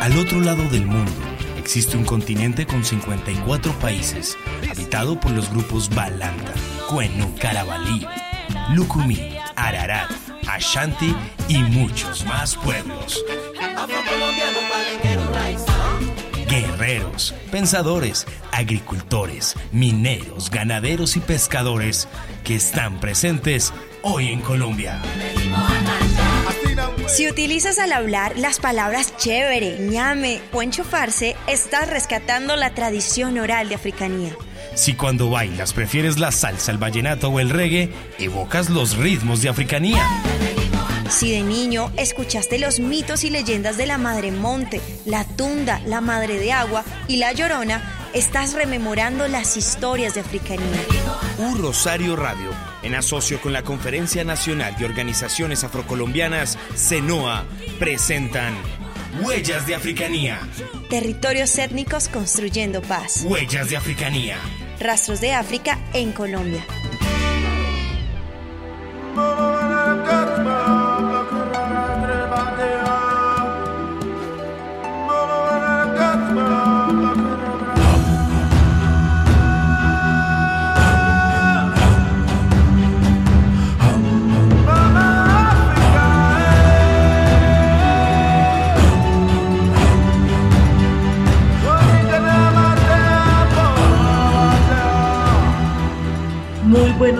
Al otro lado del mundo existe un continente con 54 países, habitado por los grupos Balanta, Cuenu, Carabalí, Lucumí, Ararat, Ashanti y muchos más pueblos guerreros, pensadores, agricultores, mineros, ganaderos y pescadores que están presentes hoy en Colombia. Si utilizas al hablar las palabras chévere, ñame o enchufarse, estás rescatando la tradición oral de africanía. Si cuando bailas prefieres la salsa, el vallenato o el reggae, evocas los ritmos de africanía. Si de niño escuchaste los mitos y leyendas de la Madre Monte, la Tunda, la Madre de Agua y la Llorona, estás rememorando las historias de Africanía. Un Rosario Radio, en asocio con la Conferencia Nacional de Organizaciones Afrocolombianas, CENOA, presentan Huellas de Africanía. Territorios étnicos construyendo paz. Huellas de Africanía. Rastros de África en Colombia.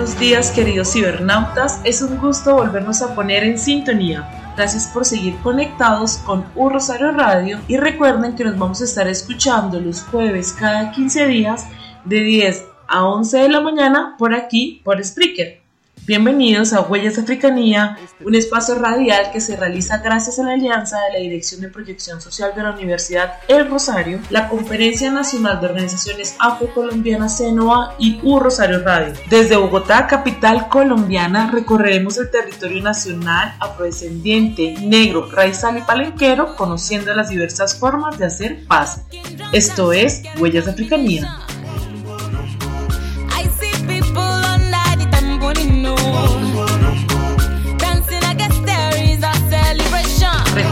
Buenos días queridos cibernautas, es un gusto volvernos a poner en sintonía. Gracias por seguir conectados con Un Rosario Radio y recuerden que nos vamos a estar escuchando los jueves cada 15 días de 10 a 11 de la mañana por aquí, por Spreaker. Bienvenidos a Huellas de Africanía, un espacio radial que se realiza gracias a la alianza de la Dirección de Proyección Social de la Universidad El Rosario, la Conferencia Nacional de Organizaciones Afrocolombianas CENOA y U Rosario Radio. Desde Bogotá, capital colombiana, recorreremos el territorio nacional afrodescendiente, negro, raizal y palenquero, conociendo las diversas formas de hacer paz. Esto es Huellas de Africanía.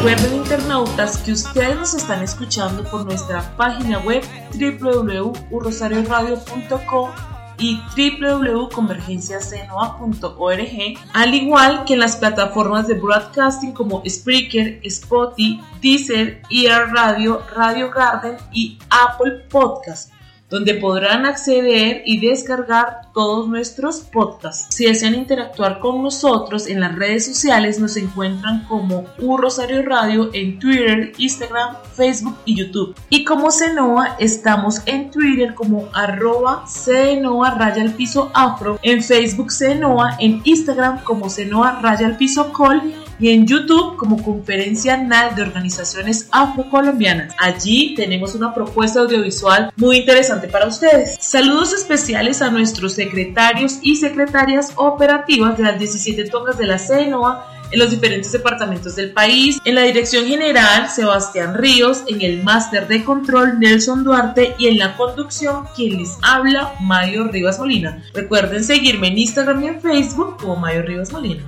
Recuerden internautas que ustedes nos están escuchando por nuestra página web www.urrosarioradio.com y www.convergenciacenoa.org, al igual que en las plataformas de broadcasting como Spreaker, Spotify, Deezer, ER Radio, Radio Garden y Apple Podcast donde podrán acceder y descargar todos nuestros podcasts. Si desean interactuar con nosotros en las redes sociales, nos encuentran como U Rosario Radio en Twitter, Instagram, Facebook y YouTube. Y como Cenoa, estamos en Twitter como arroba Cenoa raya al piso afro, en Facebook Cenoa, en Instagram como Cenoa raya al piso col y en YouTube como Conferencia NAL de Organizaciones Afrocolombianas. Allí tenemos una propuesta audiovisual muy interesante para ustedes. Saludos especiales a nuestros secretarios y secretarias operativas de las 17 tongas de la CENOA en los diferentes departamentos del país, en la dirección general Sebastián Ríos, en el máster de control Nelson Duarte y en la conducción quien les habla Mario Rivas Molina. Recuerden seguirme en Instagram y en Facebook como Mario Rivas Molina.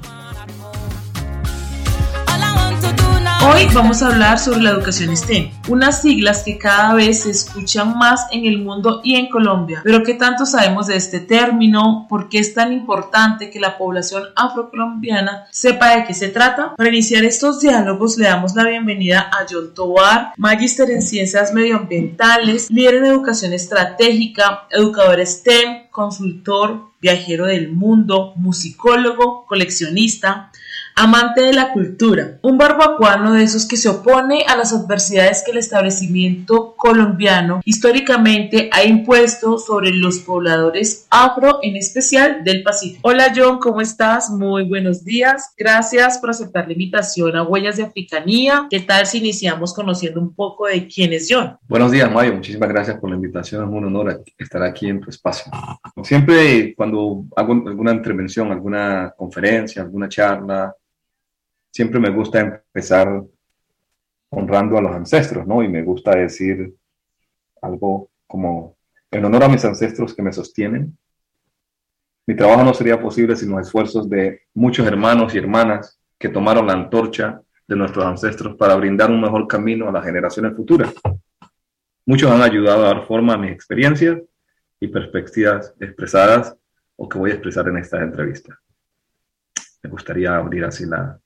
Hoy vamos a hablar sobre la educación STEM, unas siglas que cada vez se escuchan más en el mundo y en Colombia. Pero ¿qué tanto sabemos de este término? ¿Por qué es tan importante que la población afrocolombiana sepa de qué se trata? Para iniciar estos diálogos le damos la bienvenida a John Tobar, magíster en ciencias medioambientales, líder en educación estratégica, educador STEM, consultor, viajero del mundo, musicólogo, coleccionista amante de la cultura, un barbacuano de esos que se opone a las adversidades que el establecimiento colombiano históricamente ha impuesto sobre los pobladores afro, en especial del Pacífico. Hola John, ¿cómo estás? Muy buenos días. Gracias por aceptar la invitación a Huellas de Africanía. ¿Qué tal si iniciamos conociendo un poco de quién es John? Buenos días, Mayo. Muchísimas gracias por la invitación. Es un honor estar aquí en tu espacio. Siempre cuando hago alguna intervención, alguna conferencia, alguna charla, siempre me gusta empezar honrando a los ancestros, ¿no? Y me gusta decir algo como, en honor a mis ancestros que me sostienen, mi trabajo no sería posible sin los esfuerzos de muchos hermanos y hermanas que tomaron la antorcha de nuestros ancestros para brindar un mejor camino a las generaciones futuras. Muchos han ayudado a dar forma a mis experiencias y perspectivas expresadas o que voy a expresar en esta entrevista. Me gustaría abrir así la,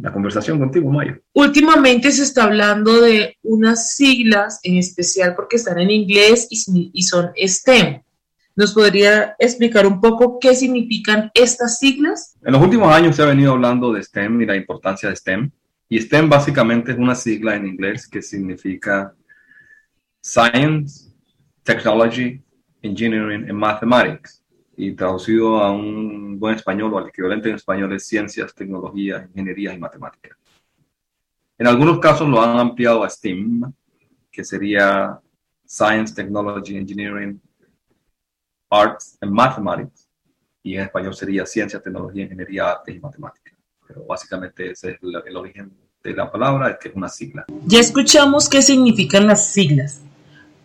la conversación contigo, Mayo. Últimamente se está hablando de unas siglas en especial porque están en inglés y, y son STEM. ¿Nos podría explicar un poco qué significan estas siglas? En los últimos años se ha venido hablando de STEM y la importancia de STEM. Y STEM básicamente es una sigla en inglés que significa Science, Technology, Engineering and Mathematics y traducido a un buen español o al equivalente en español es ciencias, tecnología, ingeniería y matemáticas. En algunos casos lo han ampliado a STEAM, que sería Science, Technology, Engineering, Arts and Mathematics, y en español sería ciencia, tecnología, ingeniería, artes y matemáticas. Pero básicamente ese es el, el origen de la palabra, que es una sigla. Ya escuchamos qué significan las siglas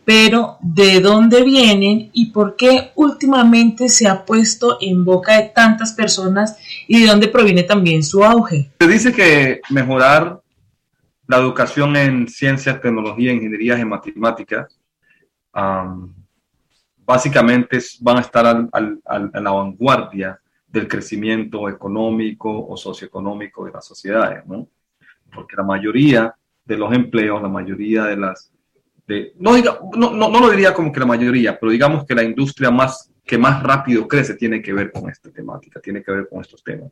pero ¿de dónde vienen y por qué últimamente se ha puesto en boca de tantas personas y de dónde proviene también su auge? Se dice que mejorar la educación en ciencias, tecnología, ingenierías y matemáticas básicamente van a estar al, a la vanguardia del crecimiento económico o socioeconómico de las sociedades, ¿no? Porque la mayoría de los empleos, la mayoría de las no, no, no, no, lo diría como que la mayoría, pero digamos que la industria más, que más rápido crece tiene que ver con esta temática, tiene que ver con estos temas.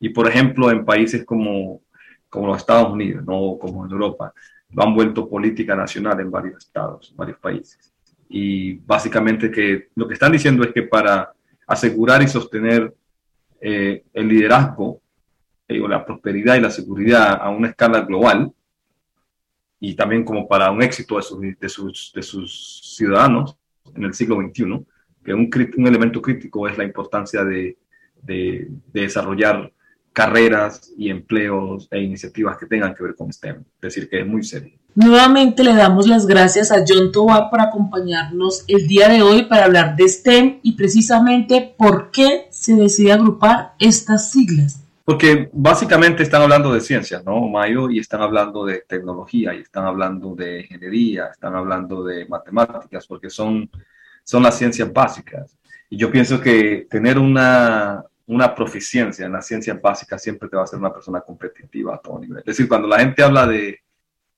Y por ejemplo, en países como, como los Estados Unidos, ¿no? como en Europa, lo han vuelto política nacional en varios estados, varios países. Y básicamente que lo que están diciendo es que para asegurar y sostener eh, el liderazgo eh, la prosperidad y la seguridad a una escala global, y también como para un éxito de sus, de sus, ciudadanos en el siglo XXI, que un, un elemento crítico es la importancia de, de, desarrollar carreras y empleos e iniciativas que tengan que ver con STEM. Es decir, que es muy serio. Nuevamente le damos las gracias a John Tobar por acompañarnos el día de hoy para hablar de STEM y precisamente por qué se decide agrupar estas siglas. Porque básicamente están hablando de ciencias, ¿no, Mayo? Y están hablando de tecnología, y están hablando de ingeniería, están hablando de matemáticas, porque son, son las ciencias básicas. Y yo pienso que tener una, una proficiencia en las ciencias básicas siempre te va a hacer una persona competitiva a todo nivel. Es decir, cuando la gente habla de,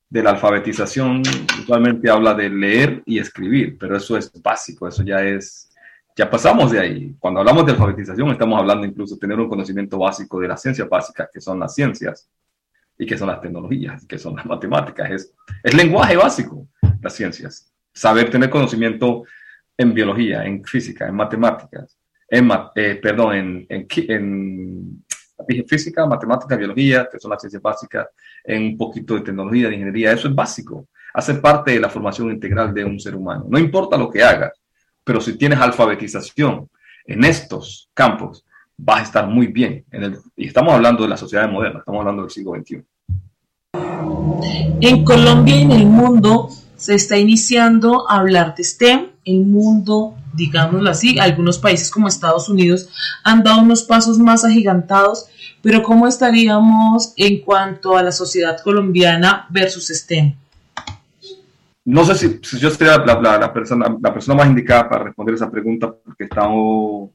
de la alfabetización, usualmente habla de leer y escribir, pero eso es básico, eso ya es ya pasamos de ahí. Cuando hablamos de alfabetización, estamos hablando incluso de tener un conocimiento básico de las ciencias básicas, que son las ciencias, y que son las tecnologías, que son las matemáticas. Es, es lenguaje básico, las ciencias. Saber tener conocimiento en biología, en física, en matemáticas, en, eh, perdón, en, en, en física, matemáticas, biología, que son las ciencias básicas, en un poquito de tecnología, de ingeniería. Eso es básico. Hace parte de la formación integral de un ser humano. No importa lo que hagas pero si tienes alfabetización en estos campos, vas a estar muy bien. y estamos hablando de la sociedad moderna, estamos hablando del siglo XXI. En Colombia y en el mundo se está iniciando a hablar de STEM. El mundo, digámoslo así, algunos países como Estados Unidos han dado unos pasos más agigantados, pero ¿cómo estaríamos en cuanto a la sociedad colombiana versus STEM? No sé si, yo sería la, persona, la persona más indicada para responder esa pregunta porque he estado,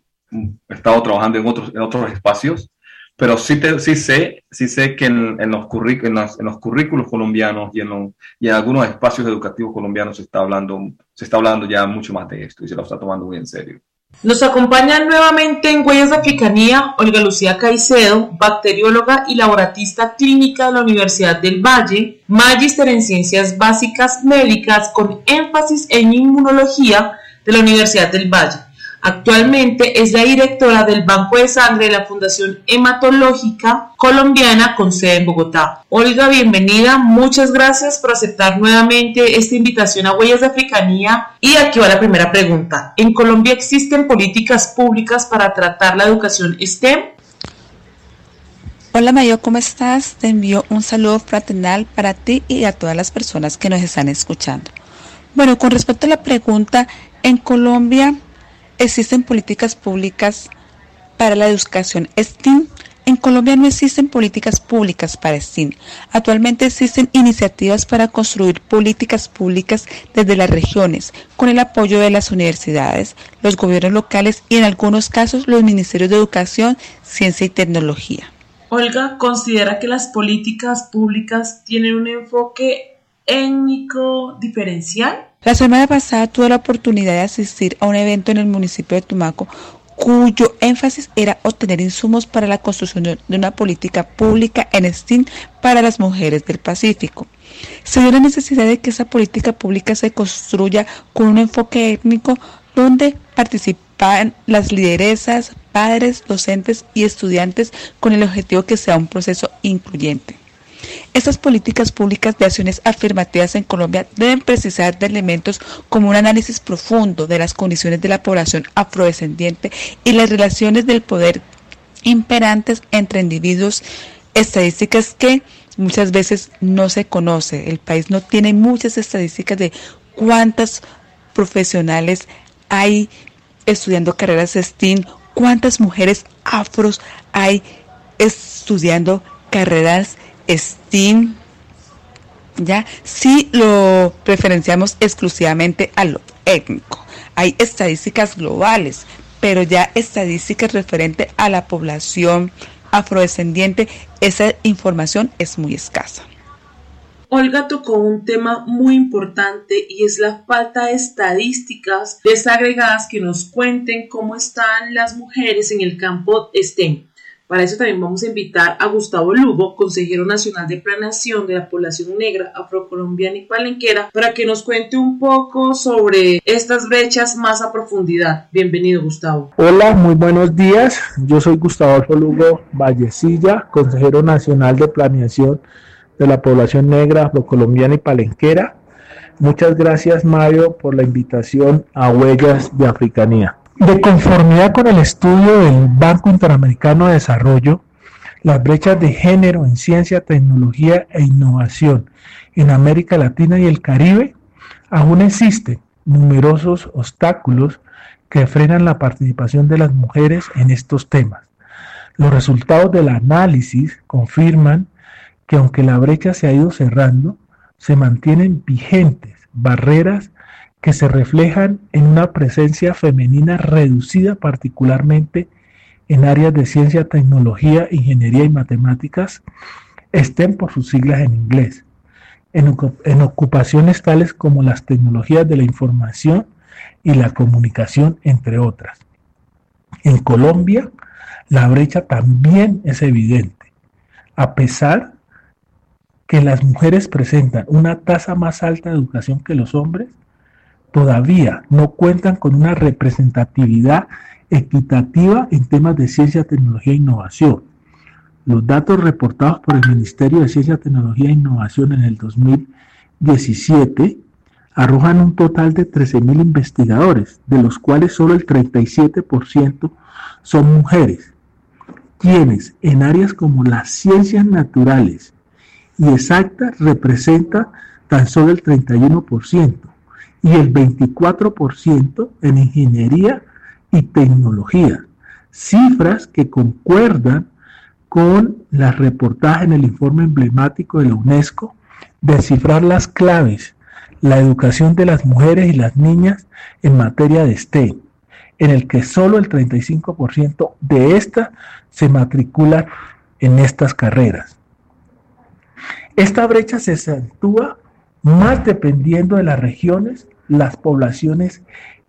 trabajando en otros, en otros espacios, pero sí, te, sí, sé, sí sé que en, en los, en, en, los, currículos colombianos y en, y en algunos espacios educativos colombianos se está, hablando, se está hablando ya mucho más de esto y se lo está tomando muy en serio. Nos acompaña nuevamente en Huellas de Africanía Olga Lucía Caicedo, bacterióloga y laboratista clínica de la Universidad del Valle, magíster en ciencias básicas médicas con énfasis en inmunología de la Universidad del Valle. Actualmente es la directora del Banco de Sangre de la Fundación Hematológica Colombiana con sede en Bogotá. Olga, bienvenida. Muchas gracias por aceptar nuevamente esta invitación a Huellas de Africanía. Y aquí va la primera pregunta. ¿En Colombia existen políticas públicas para tratar la educación STEM? Hola Mayo, ¿cómo estás? Te envío un saludo fraternal para ti y a todas las personas que nos están escuchando. Bueno, con respecto a la pregunta, en Colombia existen políticas públicas para la educación STEAM. En Colombia no existen políticas públicas para STEAM. Actualmente existen iniciativas para construir políticas públicas desde las regiones, con el apoyo de las universidades, los gobiernos locales y en algunos casos los ministerios de Educación, Ciencia y Tecnología. Olga, ¿considera que las políticas públicas tienen un enfoque étnico diferencial? La semana pasada tuve la oportunidad de asistir a un evento en el municipio de Tumaco cuyo énfasis era obtener insumos para la construcción de una política pública en STEAM para las mujeres del Pacífico. Se dio la necesidad de que esa política pública se construya con un enfoque étnico donde participan las lideresas, padres, docentes y estudiantes con el objetivo que sea un proceso incluyente. Estas políticas públicas de acciones afirmativas en Colombia deben precisar de elementos como un análisis profundo de las condiciones de la población afrodescendiente y las relaciones del poder imperantes entre individuos, estadísticas que muchas veces no se conoce. El país no tiene muchas estadísticas de cuántas profesionales hay estudiando carreras STEAM, cuántas mujeres afros hay estudiando carreras STEAM, ¿ya? Si lo referenciamos exclusivamente a lo étnico. Hay estadísticas globales, pero ya estadísticas referente a la población afrodescendiente, esa información es muy escasa. Olga tocó un tema muy importante y es la falta de estadísticas desagregadas que nos cuenten cómo están las mujeres en el campo STEM. Para eso también vamos a invitar a Gustavo Lugo, consejero nacional de planeación de la población negra, afrocolombiana y palenquera, para que nos cuente un poco sobre estas brechas más a profundidad. Bienvenido, Gustavo. Hola, muy buenos días. Yo soy Gustavo Lugo Vallecilla, consejero nacional de planeación de la población negra, afrocolombiana y palenquera. Muchas gracias, Mario, por la invitación a Huellas de Africanía. De conformidad con el estudio del Banco Interamericano de Desarrollo, las brechas de género en ciencia, tecnología e innovación en América Latina y el Caribe, aún existen numerosos obstáculos que frenan la participación de las mujeres en estos temas. Los resultados del análisis confirman que aunque la brecha se ha ido cerrando, se mantienen vigentes barreras que se reflejan en una presencia femenina reducida particularmente en áreas de ciencia, tecnología, ingeniería y matemáticas, estén por sus siglas en inglés, en, en, ocupaciones tales como las tecnologías de la información y la comunicación, entre otras. En Colombia, la brecha también es evidente, a pesar que las mujeres presentan una tasa más alta de educación que los hombres, todavía no cuentan con una representatividad equitativa en temas de ciencia, tecnología e innovación. Los datos reportados por el Ministerio de Ciencia, Tecnología e Innovación en el 2017 arrojan un total de 13.000 investigadores, de los cuales solo el 37% son mujeres, quienes en áreas como las ciencias naturales y exactas representa tan solo el 31% y el 24% en ingeniería y tecnología, cifras que concuerdan con las reportajes en el informe emblemático de la UNESCO de cifrar las claves, la educación de las mujeres y las niñas en materia de STEM, en el que solo el 35% de estas se matriculan en estas carreras. Esta brecha se acentúa más dependiendo de las regiones, las poblaciones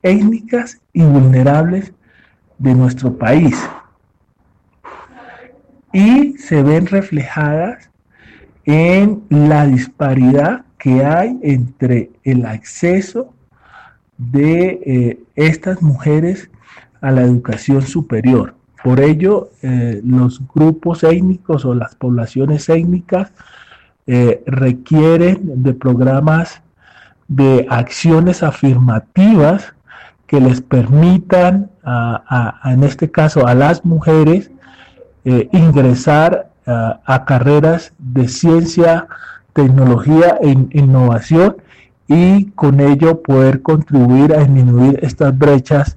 étnicas y vulnerables de nuestro país. Y se ven reflejadas en la disparidad que hay entre el acceso de eh, estas mujeres a la educación superior. Por ello, eh, los grupos étnicos o las poblaciones étnicas eh, requieren de programas de acciones afirmativas que les permitan, en este caso, a las mujeres ingresar a carreras de ciencia, tecnología e innovación y con ello poder contribuir a disminuir estas brechas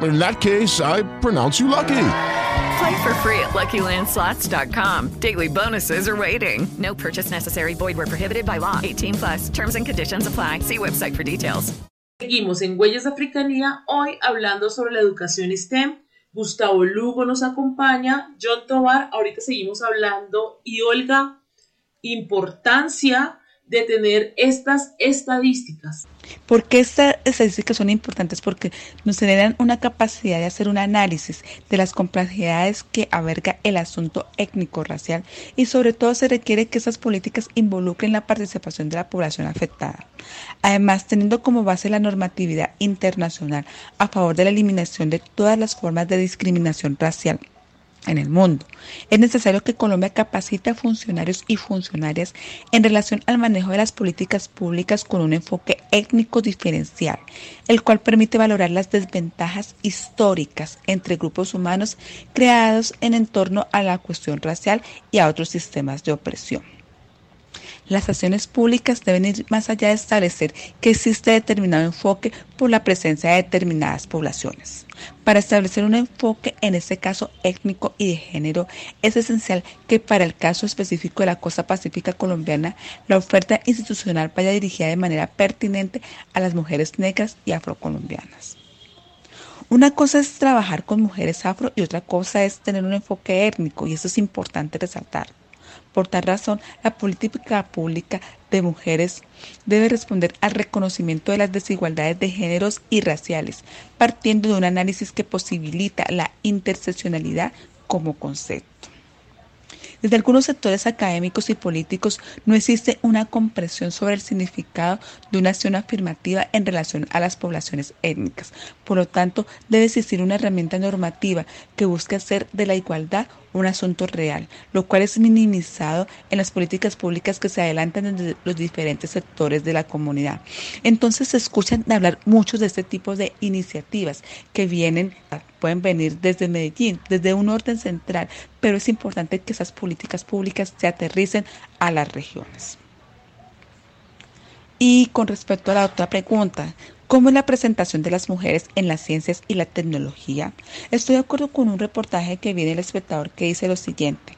in that case, I pronounce you lucky. Play for free at LuckyLandSlots.com. Daily bonuses are waiting. No purchase necessary. Void were prohibited by law. 18 plus. Terms and conditions apply. See website for details. Seguimos en Huellas de Africanía, hoy hablando sobre la educación STEM. Gustavo Lugo nos acompaña, John Tobar, ahorita seguimos hablando, y Olga, importancia de tener estas estadísticas. ¿Por qué estas estadísticas son importantes? Porque nos generan una capacidad de hacer un análisis de las complejidades que averga el asunto étnico-racial y sobre todo se requiere que esas políticas involucren la participación de la población afectada. Además, teniendo como base la normatividad internacional a favor de la eliminación de todas las formas de discriminación racial en el mundo. Es necesario que Colombia capacite a funcionarios y funcionarias en relación al manejo de las políticas públicas con un enfoque étnico diferencial, el cual permite valorar las desventajas históricas entre grupos humanos creados en torno a la cuestión racial y a otros sistemas de opresión. Las acciones públicas deben ir más allá de establecer que existe determinado enfoque por la presencia de determinadas poblaciones. Para establecer un enfoque, en este caso étnico y de género, es esencial que para el caso específico de la costa pacífica colombiana, la oferta institucional vaya dirigida de manera pertinente a las mujeres negras y afrocolombianas. Una cosa es trabajar con mujeres afro y otra cosa es tener un enfoque étnico y eso es importante resaltar. Por tal razón, la política pública de mujeres debe responder al reconocimiento de las desigualdades de géneros y raciales, partiendo de un análisis que posibilita la interseccionalidad como concepto. Desde algunos sectores académicos y políticos no existe una comprensión sobre el significado de una acción afirmativa en relación a las poblaciones étnicas. Por lo tanto, debe existir una herramienta normativa que busque hacer de la igualdad un asunto real, lo cual es minimizado en las políticas públicas que se adelantan desde los diferentes sectores de la comunidad. Entonces se escuchan hablar muchos de este tipo de iniciativas que vienen, pueden venir desde Medellín, desde un orden central, pero es importante que esas políticas públicas se aterricen a las regiones. Y con respecto a la otra pregunta, ¿Cómo es la presentación de las mujeres en las ciencias y la tecnología? Estoy de acuerdo con un reportaje que viene el espectador que dice lo siguiente.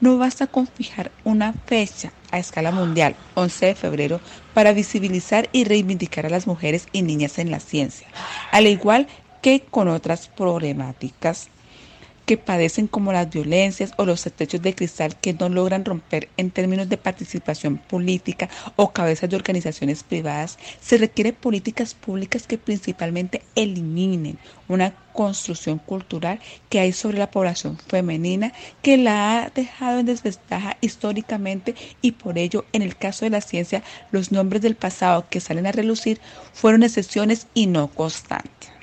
No basta con fijar una fecha a escala mundial, 11 de febrero, para visibilizar y reivindicar a las mujeres y niñas en la ciencia, al igual que con otras problemáticas que padecen como las violencias o los techos de cristal que no logran romper en términos de participación política o cabezas de organizaciones privadas, se requiere políticas públicas que principalmente eliminen una construcción cultural que hay sobre la población femenina que la ha dejado en desventaja históricamente y por ello en el caso de la ciencia los nombres del pasado que salen a relucir fueron excepciones y no constantes.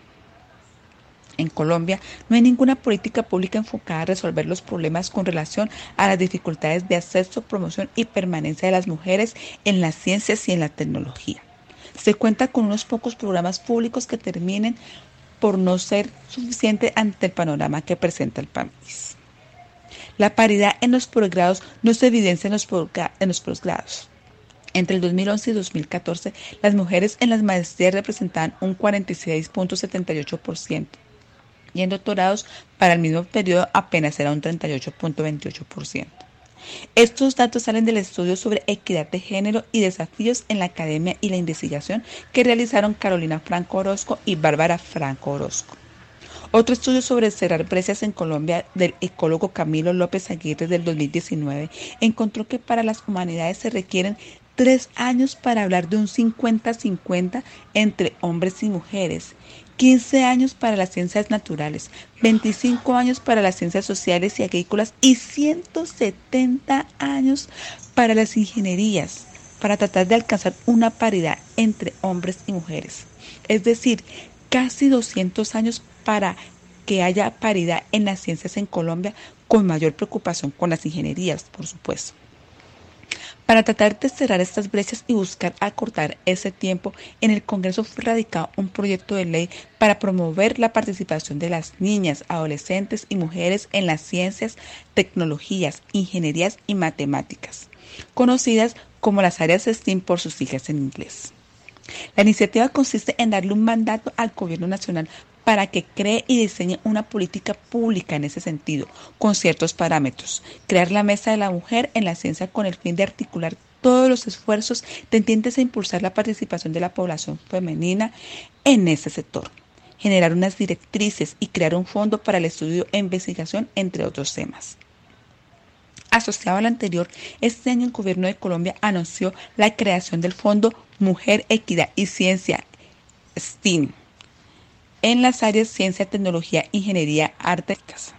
En Colombia no hay ninguna política pública enfocada a resolver los problemas con relación a las dificultades de acceso, promoción y permanencia de las mujeres en las ciencias y en la tecnología. Se cuenta con unos pocos programas públicos que terminen por no ser suficiente ante el panorama que presenta el país. La paridad en los posgrados no se evidencia en los, posgrados. Entre el 2011 y 2014, las mujeres en las maestrías representaban un 46.78% y en doctorados para el mismo periodo apenas era un 38.28%. Estos datos salen del estudio sobre equidad de género y desafíos en la academia y la investigación que realizaron Carolina Franco Orozco y Bárbara Franco Orozco. Otro estudio sobre cerrar brechas en Colombia del ecólogo Camilo López Aguirre del 2019 encontró que para las humanidades se requieren tres años para hablar de un 50-50 entre hombres y mujeres 15 años para las ciencias naturales, 25 años para las ciencias sociales y agrícolas y 170 años para las ingenierías, para tratar de alcanzar una paridad entre hombres y mujeres. Es decir, casi 200 años para que haya paridad en las ciencias en Colombia, con mayor preocupación con las ingenierías, por supuesto. Para tratar de cerrar estas brechas y buscar acortar ese tiempo, en el Congreso fue radicado un proyecto de ley para promover la participación de las niñas, adolescentes y mujeres en las ciencias, tecnologías, ingenierías y matemáticas, conocidas como las áreas STEAM por sus siglas en inglés. La iniciativa consiste en darle un mandato al Gobierno Nacional para que cree y diseñe una política pública en ese sentido, con ciertos parámetros. Crear la Mesa de la Mujer en la Ciencia con el fin de articular todos los esfuerzos tendientes a impulsar la participación de la población femenina en ese sector. Generar unas directrices y crear un fondo para el estudio e investigación, entre otros temas. Asociado al anterior, este año el Gobierno de Colombia anunció la creación del Fondo Mujer, Equidad y Ciencia, STEAM, en las áreas ciencia, tecnología, ingeniería, artes,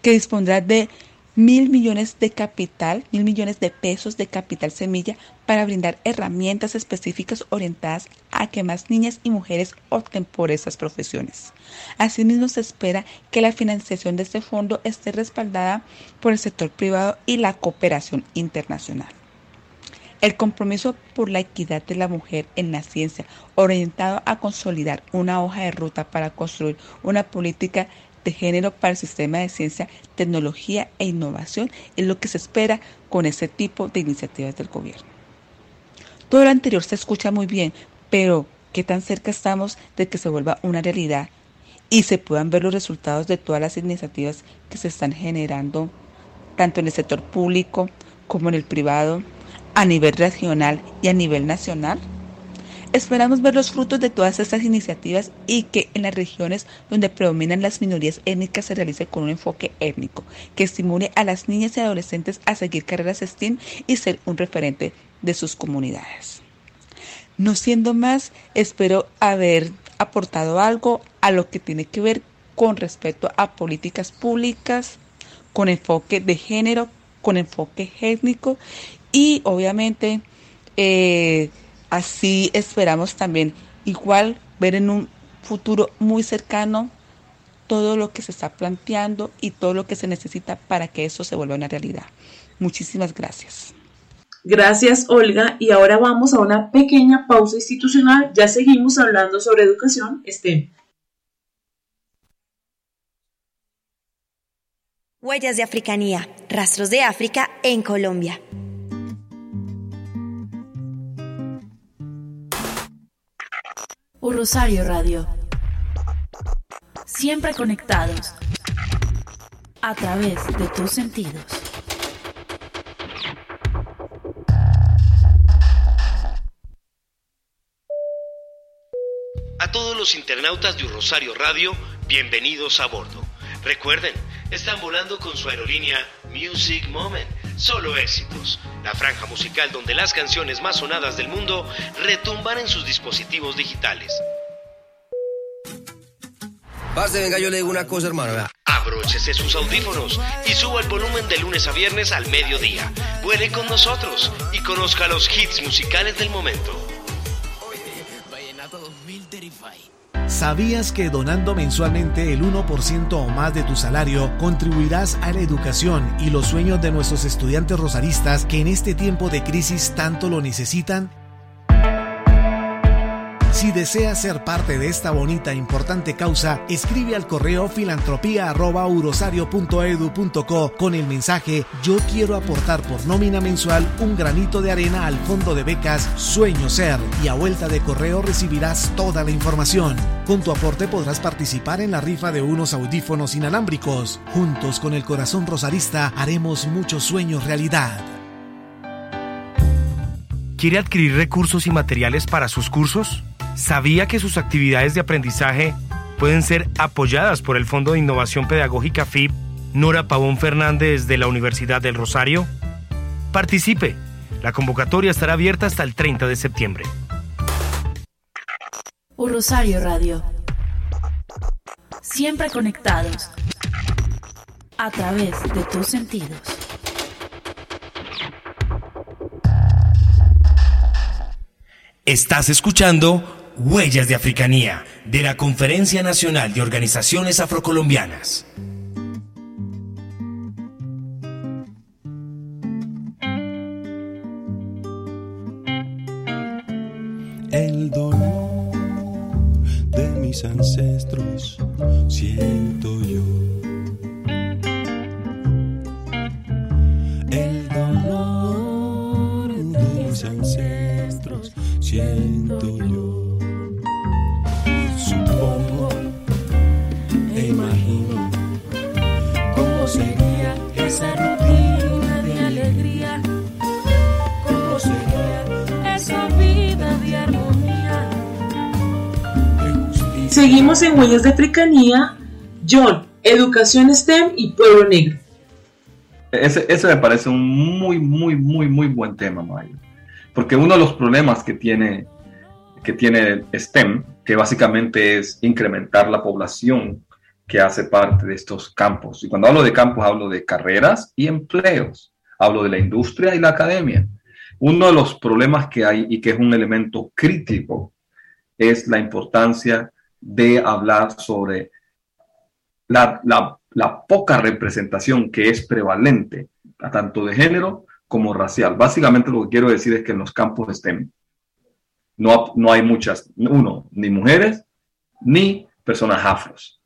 que dispondrá de mil millones de capital, mil millones de pesos de capital semilla para brindar herramientas específicas orientadas a que más niñas y mujeres opten por esas profesiones. Asimismo, se espera que la financiación de este fondo esté respaldada por el sector privado y la cooperación internacional. El compromiso por la equidad de la mujer en la ciencia, orientado a consolidar una hoja de ruta para construir una política de género para el sistema de ciencia, tecnología e innovación, es lo que se espera con ese tipo de iniciativas del gobierno. Todo lo anterior se escucha muy bien, pero ¿qué tan cerca estamos de que se vuelva una realidad y se puedan ver los resultados de todas las iniciativas que se están generando, tanto en el sector público como en el privado? A nivel regional y a nivel nacional? Esperamos ver los frutos de todas estas iniciativas y que en las regiones donde predominan las minorías étnicas se realice con un enfoque étnico que estimule a las niñas y adolescentes a seguir carreras STEAM y ser un referente de sus comunidades. No siendo más, espero haber aportado algo a lo que tiene que ver con respecto a políticas públicas, con enfoque de género, con enfoque étnico y obviamente eh, así esperamos también igual ver en un futuro muy cercano todo lo que se está planteando y todo lo que se necesita para que eso se vuelva una realidad. Muchísimas gracias. Gracias, Olga. Y ahora vamos a una pequeña pausa institucional. Ya seguimos hablando sobre educación STEM. Huellas de Africanía, rastros de África en Colombia. Rosario Radio. Siempre conectados a través de tus sentidos. A todos los internautas de Rosario Radio, bienvenidos a bordo. Recuerden, están volando con su aerolínea Music Moment. Solo éxitos. La franja musical donde las canciones más sonadas del mundo retumban en sus dispositivos digitales. Pase, venga, yo le digo una cosa, hermano. Abróchese sus audífonos y suba el volumen de lunes a viernes al mediodía. Vuele con nosotros y conozca los hits musicales del momento. ¿Sabías que donando mensualmente el 1% o más de tu salario contribuirás a la educación y los sueños de nuestros estudiantes rosaristas que en este tiempo de crisis tanto lo necesitan? Si deseas ser parte de esta bonita e importante causa, escribe al correo filantropía.urosario.edu.co con el mensaje Yo quiero aportar por nómina mensual un granito de arena al fondo de becas Sueño Ser y a vuelta de correo recibirás toda la información. Con tu aporte podrás participar en la rifa de unos audífonos inalámbricos. Juntos con el corazón rosarista haremos muchos sueños realidad. ¿Quiere adquirir recursos y materiales para sus cursos? ¿Sabía que sus actividades de aprendizaje pueden ser apoyadas por el Fondo de Innovación Pedagógica FIP Nora Pavón Fernández de la Universidad del Rosario? Participe. La convocatoria estará abierta hasta el 30 de septiembre. Rosario Radio. Siempre conectados. A través de tus sentidos. Estás escuchando Huellas de Africanía, de la Conferencia Nacional de Organizaciones Afrocolombianas. Huellas de Africanía. John, Educación STEM y Pueblo Negro. Ese, ese me parece un muy, muy, muy, muy buen tema, Mayo. Porque uno de los problemas que tiene, que tiene STEM, que básicamente es incrementar la población que hace parte de estos campos. Y cuando hablo de campos, hablo de carreras y empleos. Hablo de la industria y la academia. Uno de los problemas que hay y que es un elemento crítico es la importancia de hablar sobre la, la, poca representación que es prevalente, tanto de género como racial. Básicamente lo que quiero decir es que en los campos STEM no, no hay muchas, uno, ni mujeres, ni personas afros.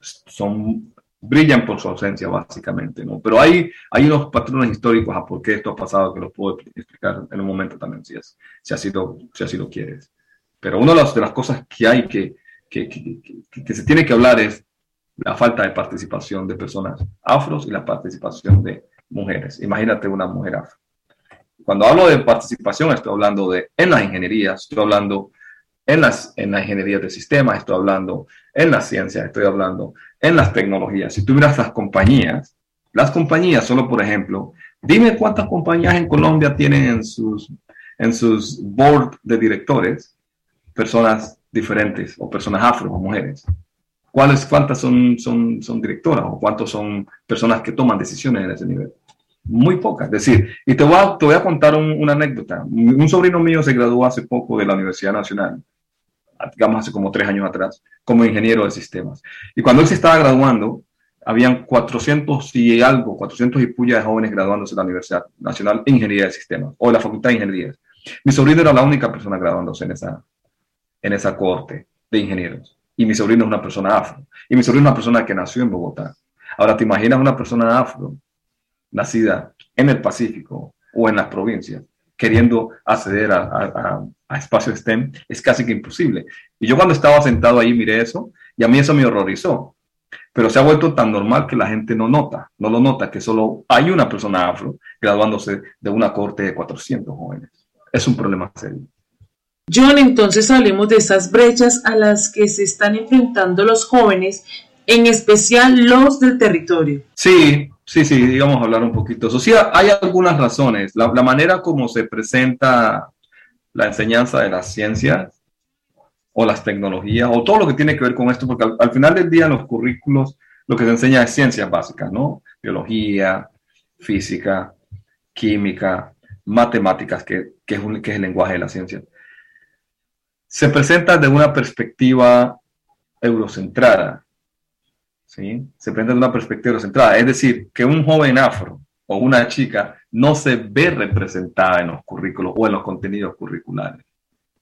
Son, brillan por su ausencia, básicamente, ¿no? Pero hay, hay unos patrones históricos a por qué esto ha pasado que los puedo explicar en un momento también, si, es, si, así, lo, si así lo quieres. Pero una de las cosas que hay que, que, se tiene que hablar es la falta de participación de personas afros y la participación de mujeres. Imagínate una mujer afro. Cuando hablo de participación, estoy hablando de en las ingenierías, estoy hablando en las, en las ingenierías de sistemas, estoy hablando en las ciencias, estoy hablando en las tecnologías. Si tú miras las compañías, las compañías, solo por ejemplo, dime cuántas compañías en Colombia tienen en sus, en sus board de directores personas diferentes o personas afro o mujeres. ¿Cuáles, ¿Cuántas son, son, son directoras o cuántos son personas que toman decisiones en ese nivel? Muy pocas. Es decir, y te voy a, te voy a contar un, una anécdota. Un sobrino mío se graduó hace poco de la Universidad Nacional, digamos hace como tres años atrás, como ingeniero de sistemas. Y cuando él se estaba graduando, habían 400 y algo, 400 y puya de jóvenes graduándose de la Universidad Nacional en Ingeniería de Sistemas o de la Facultad de Ingeniería. Mi sobrino era la única persona graduándose en esa, en esa corte de ingenieros. Y mi sobrino es una persona afro. Y mi sobrino es una persona que nació en Bogotá. Ahora, ¿te imaginas una persona afro nacida en el Pacífico o en las provincias queriendo acceder a, a, a espacios STEM? Es casi que imposible. Y yo cuando estaba sentado ahí miré eso y a mí eso me horrorizó. Pero se ha vuelto tan normal que la gente no nota, no lo nota, que solo hay una persona afro graduándose de una corte de 400 jóvenes. Es un problema serio. John, entonces hablemos de esas brechas a las que se están enfrentando los jóvenes, en especial los del territorio. Sí, sí, sí, digamos hablar un poquito. Sí, hay algunas razones. La, manera como se presenta la enseñanza de las ciencias o las tecnologías o todo lo que tiene que ver con esto, porque al, al final del día los currículos lo que se enseña es ciencias básicas, ¿no? Biología, física, química, matemáticas, que, es, que es el lenguaje de la ciencia se presenta de una perspectiva eurocentrada. ¿sí? Se presenta de una perspectiva eurocentrada. Es decir, que un joven afro o una chica no se ve representada en los currículos o en los contenidos curriculares.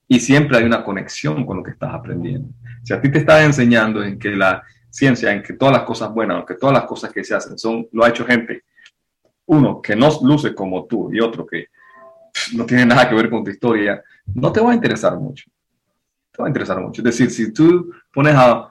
Y siempre hay una conexión con lo que estás aprendiendo. Si a ti te estás enseñando en que la ciencia, en que todas las cosas buenas, o que todas las cosas que se hacen son, lo ha hecho gente, uno que no luce como tú y otro que no tiene nada que ver con tu historia, no te va a interesar mucho. Te va a interesar mucho. Es decir, si tú pones a,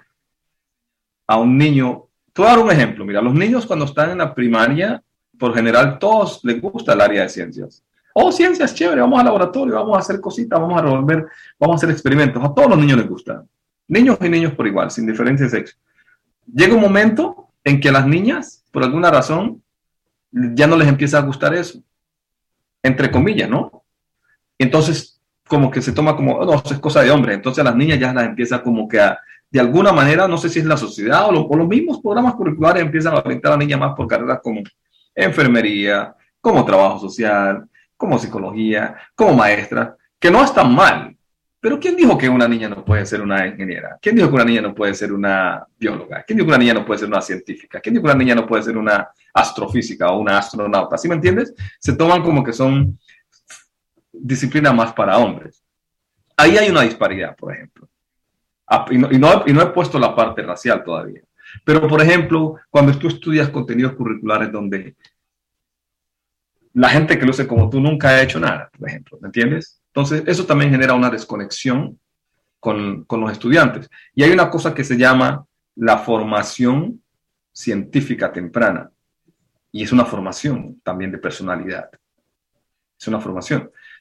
a un niño, te voy a dar un ejemplo. Mira, los niños cuando están en la primaria, por general, todos les gusta el área de ciencias. Oh, ciencias, chévere, vamos al laboratorio, vamos a hacer cositas, vamos a resolver, vamos a hacer experimentos. A todos los niños les gusta. Niños y niños por igual, sin diferencia de sexo. Llega un momento en que a las niñas, por alguna razón, ya no les empieza a gustar eso. Entre comillas, ¿no? Entonces, como que se toma como, oh, no, es cosa de hombre. Entonces a las niñas ya las empieza como que a, de alguna manera, no sé si es la sociedad o, los mismos programas curriculares empiezan a orientar a la niña más por carreras como enfermería, como trabajo social, como psicología, como maestra, que no están mal. Pero ¿quién dijo que una niña no puede ser una ingeniera? ¿Quién dijo que una niña no puede ser una bióloga? ¿Quién dijo que una niña no puede ser una científica? ¿Quién dijo que una niña no puede ser una astrofísica o una astronauta? ¿Sí me entiendes? Se toman como que son disciplinas más para hombres. Ahí hay una disparidad, por ejemplo. Ah, y no, y no, y no he puesto la parte racial todavía. Pero, por ejemplo, cuando tú estudias contenidos curriculares donde la gente que luce como tú nunca ha hecho nada, por ejemplo, ¿me entiendes? Entonces, eso también genera una desconexión con, con los estudiantes. Y hay una cosa que se llama la formación científica temprana. Y es una formación también de personalidad. Es una formación.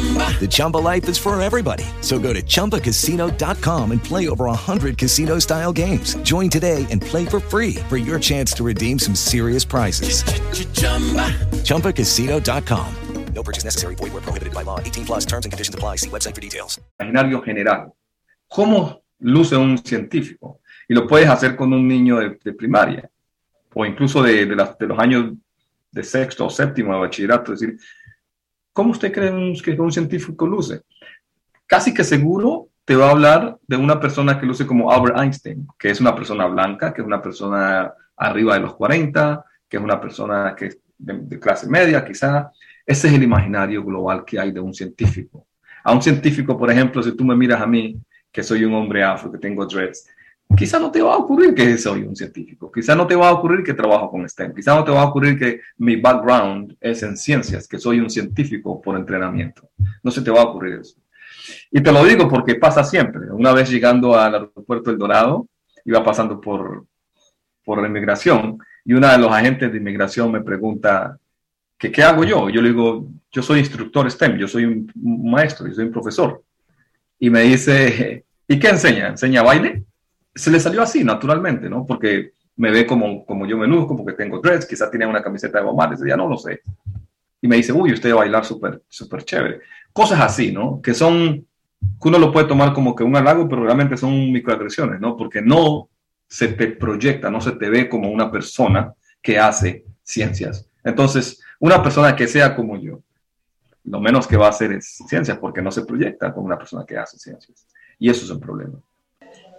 The Chumba life is for everybody. So go to ChumbaCasino.com and play over 100 casino style games. Join today and play for free for your chance to redeem some serious prizes. ChumbaCasino.com. No purchase necessary. Void where prohibited by law. 18 plus terms and conditions apply. See website for details. Imaginario general. ¿Cómo luce un científico? Y lo puedes hacer con un niño de, de primaria o incluso de, de, las, de, los años de sexto o séptimo de bachillerato. Es decir, ¿cómo usted cree que un científico luce? Casi que seguro te va a hablar de una persona que luce como Albert Einstein, que es una persona blanca, que es una persona arriba de los 40, que es una persona que de, de clase media, quizá. Ese es el imaginario global que hay de un científico. A un científico, por ejemplo, si tú me miras a mí, que soy un hombre afro, que tengo dreads, quizá no te va a ocurrir que soy un científico, quizá no te va a ocurrir que trabajo con STEM, quizá no te va a ocurrir que mi background es en ciencias, que soy un científico por entrenamiento. No se te va a ocurrir eso. Y te lo digo porque pasa siempre. Una vez llegando al aeropuerto El Dorado, iba pasando por, por la inmigración y una de los agentes de inmigración me pregunta, que qué hago yo? Yo le digo, yo soy instructor STEM, yo soy un maestro, yo soy un profesor. Y me dice, ¿y qué enseña? ¿Enseña baile? Se le salió así, naturalmente, ¿no? Porque me ve como, como yo me luzco, porque tengo dreads, quizás tiene una camiseta de Omar, ese día no lo sé. Y me dice, uy, usted va a bailar súper, súper chévere. Cosas así, ¿no? Que son, que uno lo puede tomar como que un halago, pero realmente son microagresiones, ¿no? Porque no se te proyecta, no se te ve como una persona que hace ciencias. Entonces, una persona que sea como yo, lo menos que va a hacer es ciencias, porque no se proyecta como una persona que hace ciencias. Y eso es un problema.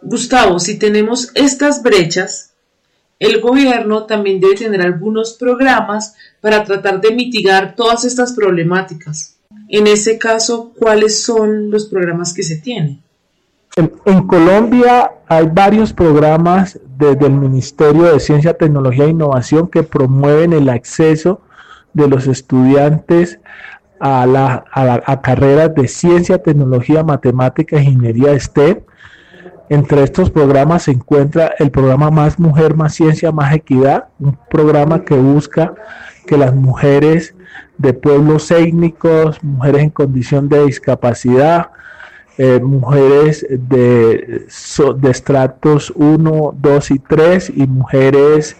Gustavo, si tenemos estas brechas, el gobierno también debe tener algunos programas para tratar de mitigar todas estas problemáticas. En ese caso, ¿cuáles son los programas que se tienen? En, Colombia hay varios programas desde el Ministerio de Ciencia, Tecnología e Innovación que promueven el acceso de los estudiantes a, la, a, carreras de ciencia, tecnología, matemática, ingeniería STEM. Entre estos programas se encuentra el programa Más Mujer, Más Ciencia, Más Equidad, un programa que busca que las mujeres de pueblos étnicos, mujeres en condición de discapacidad, eh, mujeres de, estratos 1, 2 y 3 y mujeres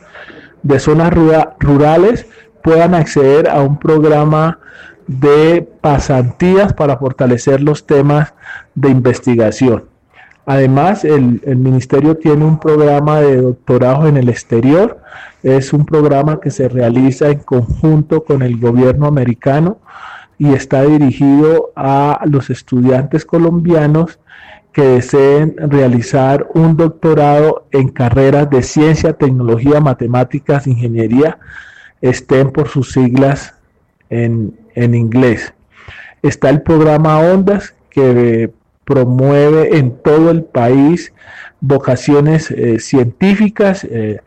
de zonas rurales puedan acceder a un programa de pasantías para fortalecer los temas de investigación. Además, el, ministerio tiene un programa de doctorado en el exterior. Es un programa que se realiza en conjunto con el gobierno americano y está dirigido a los estudiantes colombianos que deseen realizar un doctorado en carreras de ciencia, tecnología, matemáticas, ingeniería, estén por sus siglas en inglés. Está el programa Ondas que promueve en todo el país vocaciones eh, científicas, eh,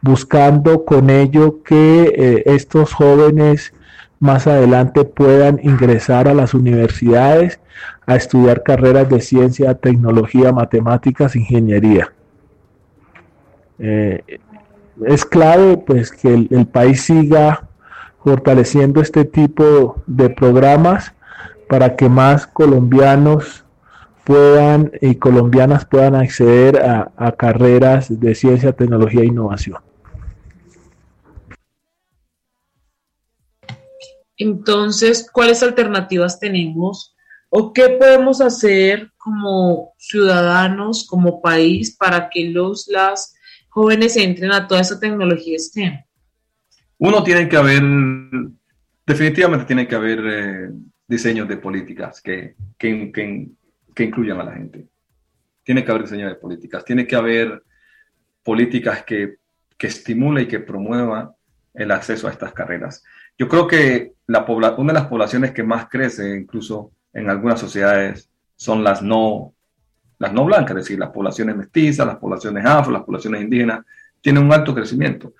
buscando con ello que eh, estos jóvenes más adelante puedan ingresar a las universidades a estudiar carreras de ciencia, tecnología, matemáticas, ingeniería. es clave pues que el país siga fortaleciendo este tipo de programas para que más colombianos puedan y colombianas puedan acceder a, carreras de ciencia, tecnología e innovación. Entonces, ¿cuáles alternativas tenemos o qué podemos hacer como ciudadanos, como país, para que los las jóvenes entren a toda esa tecnología STEM? Uno tiene que haber, definitivamente tiene que haber eh, diseños de políticas que, que, que incluyan a la gente. Tiene que haber diseño de políticas, tiene que haber políticas que, que estimulen y que promuevan el acceso a estas carreras. Yo creo que la una de las poblaciones que más crece, incluso en algunas sociedades, son las no, las no blancas, es decir, las poblaciones mestizas, las poblaciones afro, las poblaciones indígenas, tienen un alto crecimiento.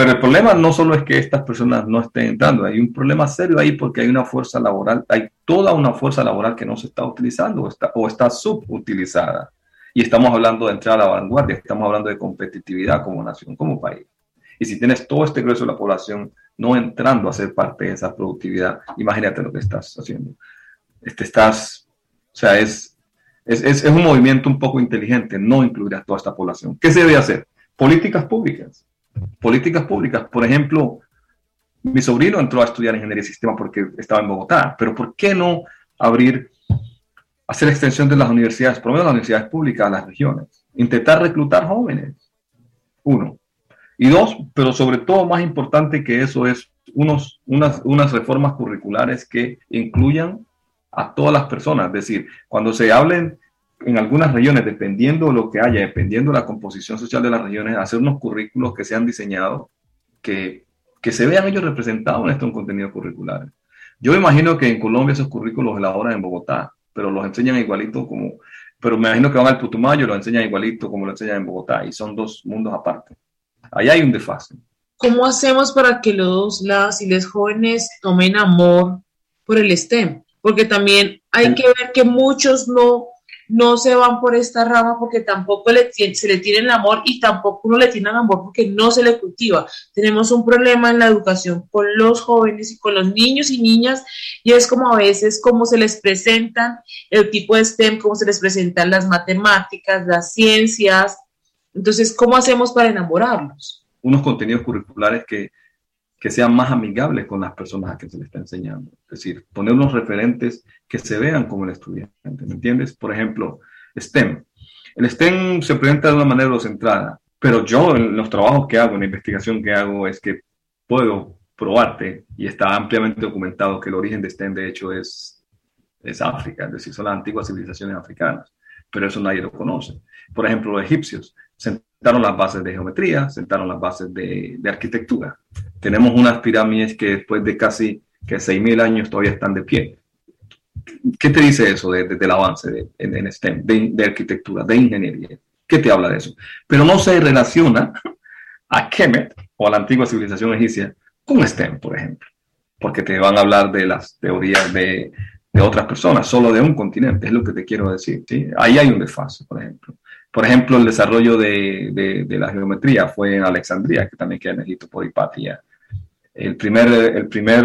Pero el problema no solo es que estas personas no estén entrando, hay un problema serio ahí porque hay una fuerza laboral, hay toda una fuerza laboral que no se está utilizando o está, o está subutilizada. Y estamos hablando de entrar a la vanguardia, estamos hablando de competitividad como nación, como país. Y si tienes todo este grueso de la población no entrando a ser parte de esa productividad, imagínate lo que estás haciendo. Este, estás, o sea, es, es, es, es un movimiento un poco inteligente no incluir a toda esta población. ¿Qué se debe hacer? Políticas públicas políticas públicas. Por ejemplo, mi sobrino entró a estudiar ingeniería de sistema porque estaba en Bogotá, pero ¿por qué no abrir, hacer extensión de las universidades, por lo menos las universidades públicas a las regiones? Intentar reclutar jóvenes. Uno. Y dos, pero sobre todo más importante que eso es unos, unas, unas reformas curriculares que incluyan a todas las personas. Es decir, cuando se hablen en algunas regiones, dependiendo de lo que haya, dependiendo de la composición social de las regiones, hacer unos currículos que sean diseñados, que, que se vean ellos representados en estos contenidos curriculares. Yo imagino que en Colombia esos currículos los elaboran en Bogotá, pero los enseñan igualito como, pero me imagino que van al Putumayo y lo enseñan igualito como lo enseñan en Bogotá, y son dos mundos aparte. Ahí hay un desfase. ¿Cómo hacemos para que los, las y los jóvenes tomen amor por el STEM? Porque también hay que ver que muchos no no se van por esta rama porque tampoco se le tiene el amor y tampoco uno le tiene amor porque no se le cultiva. Tenemos un problema en la educación con los jóvenes y con los niños y niñas y es como a veces cómo se les presentan el tipo de STEM, cómo se les presentan las matemáticas, las ciencias. Entonces, ¿cómo hacemos para enamorarlos? Unos contenidos curriculares que que sean más amigables con las personas a que se les está enseñando. Es decir, poner unos referentes que se vean como el estudiante, ¿me entiendes? Por ejemplo, STEM. El STEM se presenta de una manera centrada, pero yo en los trabajos que hago, en la investigación que hago, es que puedo probarte, y está ampliamente documentado que el origen de STEM de hecho es, es África, es decir, son las antiguas civilizaciones africanas, pero eso nadie lo conoce. Por ejemplo, los egipcios sentaron las bases de geometría, sentaron las bases de, de arquitectura. Tenemos unas pirámides que después de casi que 6.000 años todavía están de pie. ¿Qué te dice eso del de, avance de, en, STEM, de, arquitectura, de ingeniería? ¿Qué te habla de eso? Pero no se relaciona a Kemet o a la antigua civilización egipcia con STEM, por ejemplo. porque te van a hablar de las teorías de, de otras personas, solo de un continente, es lo que te quiero decir. ¿sí? Ahí hay un desfase, por ejemplo. Por ejemplo, el desarrollo de, de, de la geometría fue en Alejandría, que también queda en Egipto por Hipatia. El primer, el primer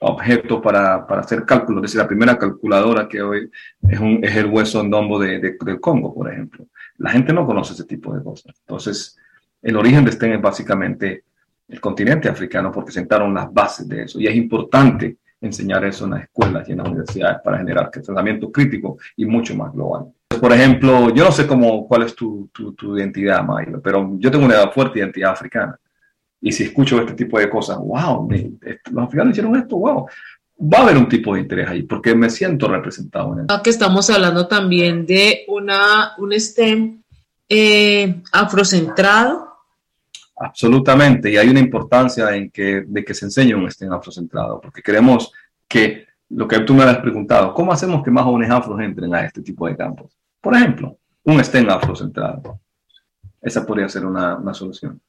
objeto para, para, hacer cálculos, es decir, la primera calculadora que hoy es, un, es el hueso endombo de, de, del Congo, por ejemplo. La gente no conoce ese tipo de cosas. Entonces, el origen de STEM es básicamente el continente africano porque sentaron las bases de eso. Y es importante enseñar eso en las escuelas y en las universidades para generar tratamiento crítico y mucho más global. Por ejemplo, yo no sé cómo, cuál es tu, tu, tu identidad, Mayo, pero yo tengo una fuerte identidad africana. Y si escucho este tipo de cosas, wow, me, los africanos hicieron esto, wow, va a haber un tipo de interés ahí, porque me siento representado en eso. Que estamos hablando también de una, un STEM eh, afrocentrado. Absolutamente, y hay una importancia en que, de que se enseñe un STEM afrocentrado, porque queremos que lo que tú me has preguntado, ¿cómo hacemos que más jóvenes afros entren a este tipo de campos? Por ejemplo, un STEM afrocentrado. Esa podría ser una, una solución.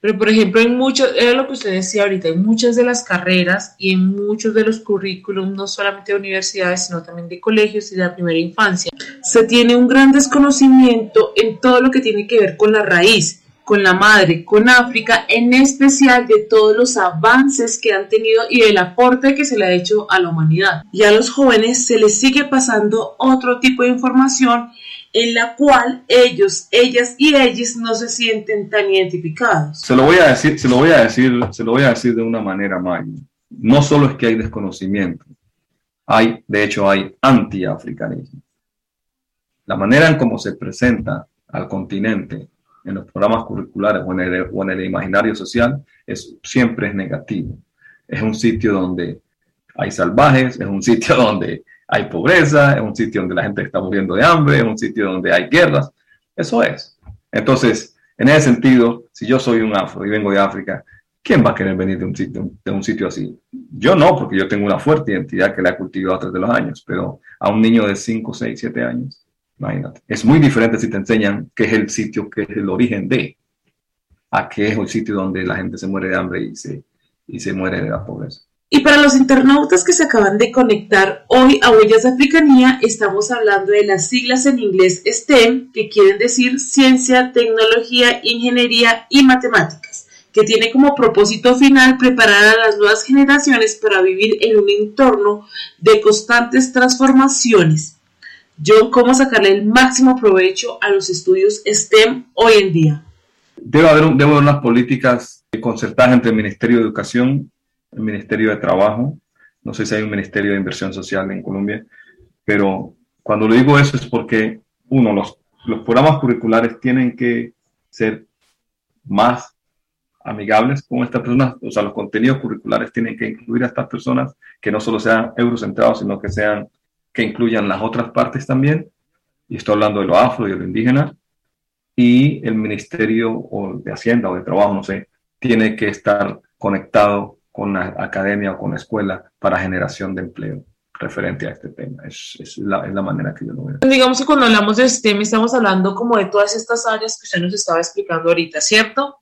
Pero, por ejemplo, en muchos, era lo que usted decía ahorita, en muchas de las carreras y en muchos de los currículums, no solamente de universidades, sino también de colegios y de la primera infancia, se tiene un gran desconocimiento en todo lo que tiene que ver con la raíz, con la madre, con África, en especial de todos los avances que han tenido y del aporte que se le ha hecho a la humanidad. Y a los jóvenes se les sigue pasando otro tipo de información en la cual ellos, ellas y ellos no se sienten tan identificados. Se lo voy a decir, se lo voy a decir, se lo voy a decir de una manera más. No solo es que hay desconocimiento, hay, de hecho, hay antiafricanismo. La manera en cómo se presenta al continente en los programas curriculares o en el, o en el imaginario social es siempre es negativo. Es un sitio donde hay salvajes, es un sitio donde hay pobreza, es un sitio donde la gente está muriendo de hambre, es un sitio donde hay guerras. Eso es. Entonces, en ese sentido, si yo soy un afro y vengo de África, ¿quién va a querer venir de un sitio, de un sitio así? Yo no, porque yo tengo una fuerte identidad que la he cultivado a través de los años, pero a un niño de 5, 6, 7 años, imagínate. Es muy diferente si te enseñan qué es el sitio, qué es el origen de, a qué es el sitio donde la gente se muere de hambre y se, y se muere de la pobreza. Y para los internautas que se acaban de conectar hoy a Huellas de Africanía, estamos hablando de las siglas en inglés STEM, que quieren decir ciencia, tecnología, ingeniería y matemáticas, que tiene como propósito final preparar a las nuevas generaciones para vivir en un entorno de constantes transformaciones. John, ¿cómo sacarle el máximo provecho a los estudios STEM hoy en día? Debe haber, haber unas políticas concertadas entre el Ministerio de Educación el Ministerio de Trabajo, no sé si hay un Ministerio de Inversión Social en Colombia, pero cuando le digo eso es porque, uno, los, los programas curriculares tienen que ser más amigables con estas personas, o sea, los contenidos curriculares tienen que incluir a estas personas que no solo sean eurocentrados, sino que sean, que incluyan las otras partes también, y estoy hablando de lo afro y de lo indígena, y el Ministerio o de Hacienda o de Trabajo, no sé, tiene que estar conectado con la academia o con la escuela para generación de empleo referente a este tema. Es, es, la, es la manera que yo lo veo. Digamos que cuando hablamos de STEM estamos hablando como de todas estas áreas que usted nos estaba explicando ahorita, ¿cierto?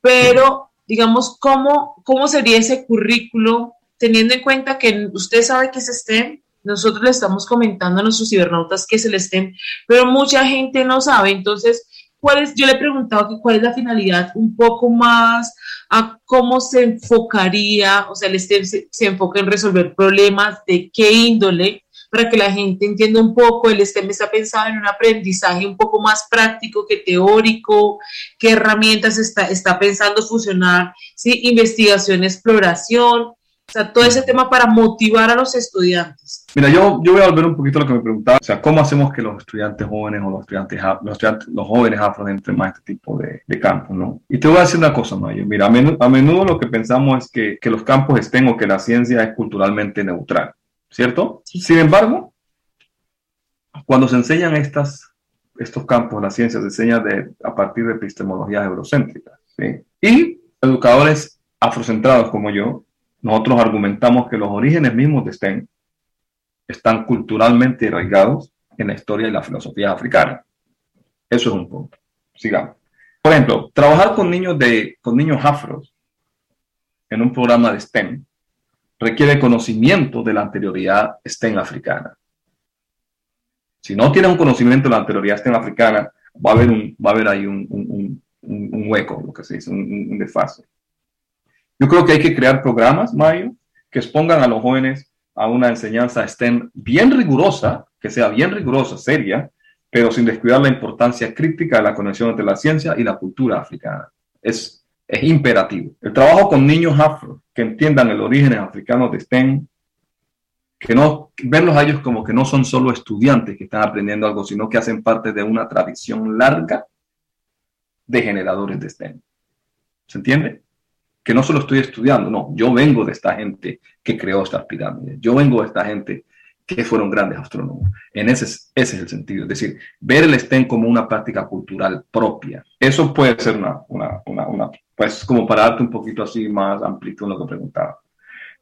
Pero, digamos, ¿cómo, cómo sería ese currículo teniendo en cuenta que usted sabe que es STEM? Nosotros le estamos comentando a nuestros cibernautas que es el STEM, pero mucha gente no sabe. Entonces, ¿cuál es? Yo le he preguntado que cuál es la finalidad un poco más a cómo se enfocaría, o sea, el STEM se, enfoca en resolver problemas de qué índole, para que la gente entienda un poco, el STEM está pensado en un aprendizaje un poco más práctico que teórico, qué herramientas está, está pensando fusionar, ¿sí? investigación, exploración, o sea, todo ese tema para motivar a los estudiantes. Mira, yo, yo voy a volver un poquito a lo que me preguntaba, o sea, ¿cómo hacemos que los estudiantes jóvenes o los estudiantes, los, estudiantes, los jóvenes afro entren más a este tipo de, de campos, ¿no? Y te voy a decir una cosa, Mayo. Mira, a menudo, a menudo lo que pensamos es que, que, los campos estén o que la ciencia es culturalmente neutral, ¿cierto? Sí. Sin embargo, cuando se enseñan estas, estos campos, la ciencia se enseña de, a partir de epistemologías eurocéntricas, ¿sí? Y educadores afrocentrados como yo, nosotros argumentamos que los orígenes mismos de STEM están culturalmente arraigados en la historia y la filosofía africana. Eso es un punto. Sigamos. Por ejemplo, trabajar con niños, de, con niños afros en un programa de STEM requiere conocimiento de la anterioridad STEM africana. Si no tienes un conocimiento de la anterioridad STEM africana, va a haber, un, va a haber ahí un, un, un hueco, lo que se dice, un, desfase. Yo creo que hay que crear programas, Mayo, que expongan a los jóvenes a una enseñanza STEM bien rigurosa, que sea bien rigurosa, seria, pero sin descuidar la importancia crítica de la conexión entre la ciencia y la cultura africana. Es, es imperativo. El trabajo con niños afro que entiendan el origen africano de STEM, que no verlos a ellos como que no son solo estudiantes que están aprendiendo algo, sino que hacen parte de una tradición larga de generadores de STEM. ¿Se entiende? Que no solo estoy estudiando, no, yo vengo de esta gente que creó estas pirámides, yo vengo de esta gente que fueron grandes astrónomos. En ese, ese es el sentido, es decir, ver el STEM como una práctica cultural propia. Eso puede ser una, una, una, una pues como para darte un poquito así más amplio en lo que preguntaba.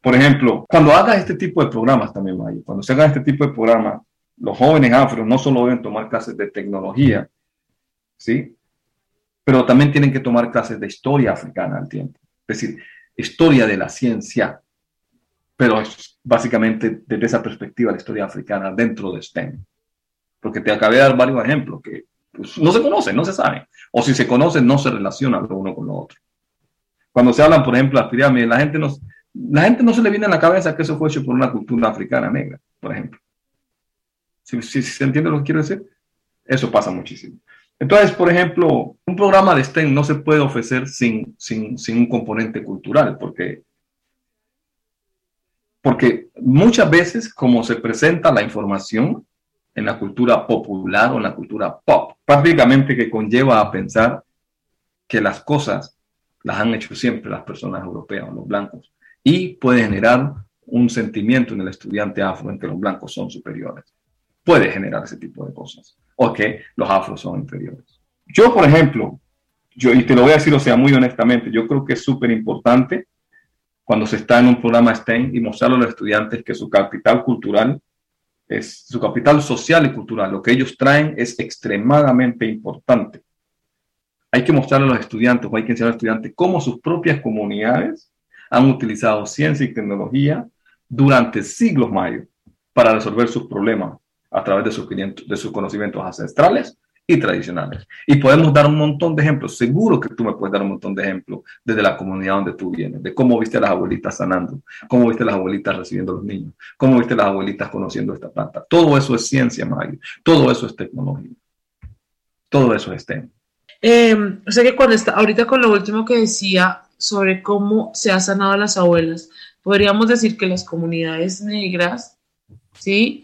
Por ejemplo, cuando hagas este tipo de programas también, Mayo, cuando se hagan este tipo de programas, los jóvenes afro no solo deben tomar clases de tecnología, ¿sí? Pero también tienen que tomar clases de historia africana al tiempo. Es decir, historia de la ciencia, pero es básicamente desde esa perspectiva la historia africana dentro de STEM. Porque te acabé de dar varios ejemplos que pues, no se conocen, no se saben. O si se conocen, no se relacionan lo uno con lo otro. Cuando se hablan, por ejemplo, de las pirámides, la gente, no, la gente no se le viene a la cabeza que eso fue hecho por una cultura africana negra, por ejemplo. Si, se entiende lo que quiero decir, eso pasa muchísimo. Entonces, por ejemplo, un programa de STEM no se puede ofrecer sin, sin, sin un componente cultural, porque porque muchas veces como se presenta la información en la cultura popular o en la cultura pop, prácticamente que conlleva a pensar que las cosas las han hecho siempre las personas europeas o los blancos y puede generar un sentimiento en el estudiante afro en que los blancos son superiores. Puede generar ese tipo de cosas o que los afros son inferiores. Yo, por ejemplo, yo, y te lo voy a decir, o sea, muy honestamente, yo creo que es súper importante cuando se está en un programa STEM y mostrarle a los estudiantes que su capital cultural es su capital social y cultural, lo que ellos traen es extremadamente importante. Hay que mostrarle a los estudiantes o hay que enseñar a los estudiantes cómo sus propias comunidades han utilizado ciencia y tecnología durante siglos mayos para resolver sus problemas a través de sus, de sus conocimientos ancestrales y tradicionales. Y podemos dar un montón de ejemplos. Seguro que tú me puedes dar un montón de ejemplos desde la comunidad donde tú vienes, de cómo viste a las abuelitas sanando, cómo viste a las abuelitas recibiendo a los niños, cómo viste a las abuelitas conociendo esta planta. Todo eso es ciencia, Mario. Todo eso es tecnología. Todo eso es STEM. Eh, o sea que cuando está, ahorita con lo último que decía sobre cómo se ha sanado a las abuelas, podríamos decir que las comunidades negras, ¿sí?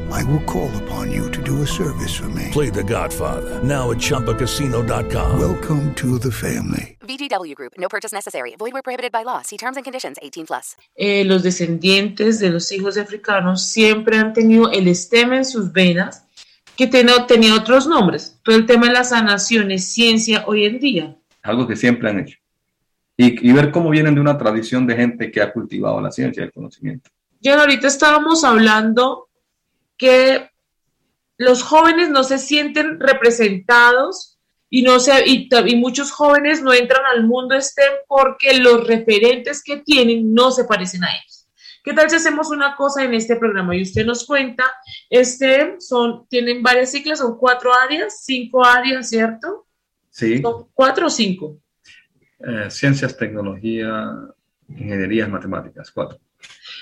I will call upon you to do a service for me. Play The Godfather now at Choppacasino.com. Welcome to the family. VGW Group. No purchase necessary. Void where prohibited by law. See terms and conditions. 18 plus. Eh, los descendientes de los hijos africanos siempre han tenido el STEM en sus venas, que tenía, tenía otros nombres. Todo el tema de la sanación es ciencia hoy en día. Algo que siempre han hecho. Y, y, ver cómo vienen de una tradición de gente que ha cultivado la ciencia y el conocimiento. Ya ahorita estábamos hablando que los jóvenes no se sienten representados y, no se, y, y, muchos jóvenes no entran al mundo STEM porque los referentes que tienen no se parecen a ellos. ¿Qué tal si hacemos una cosa en este programa? Y usted nos cuenta, STEM son, tienen varias siglas, son cuatro áreas, cinco áreas, ¿cierto? Sí. ¿Son cuatro o cinco? Eh, ciencias, tecnología, ingenierías, matemáticas, cuatro.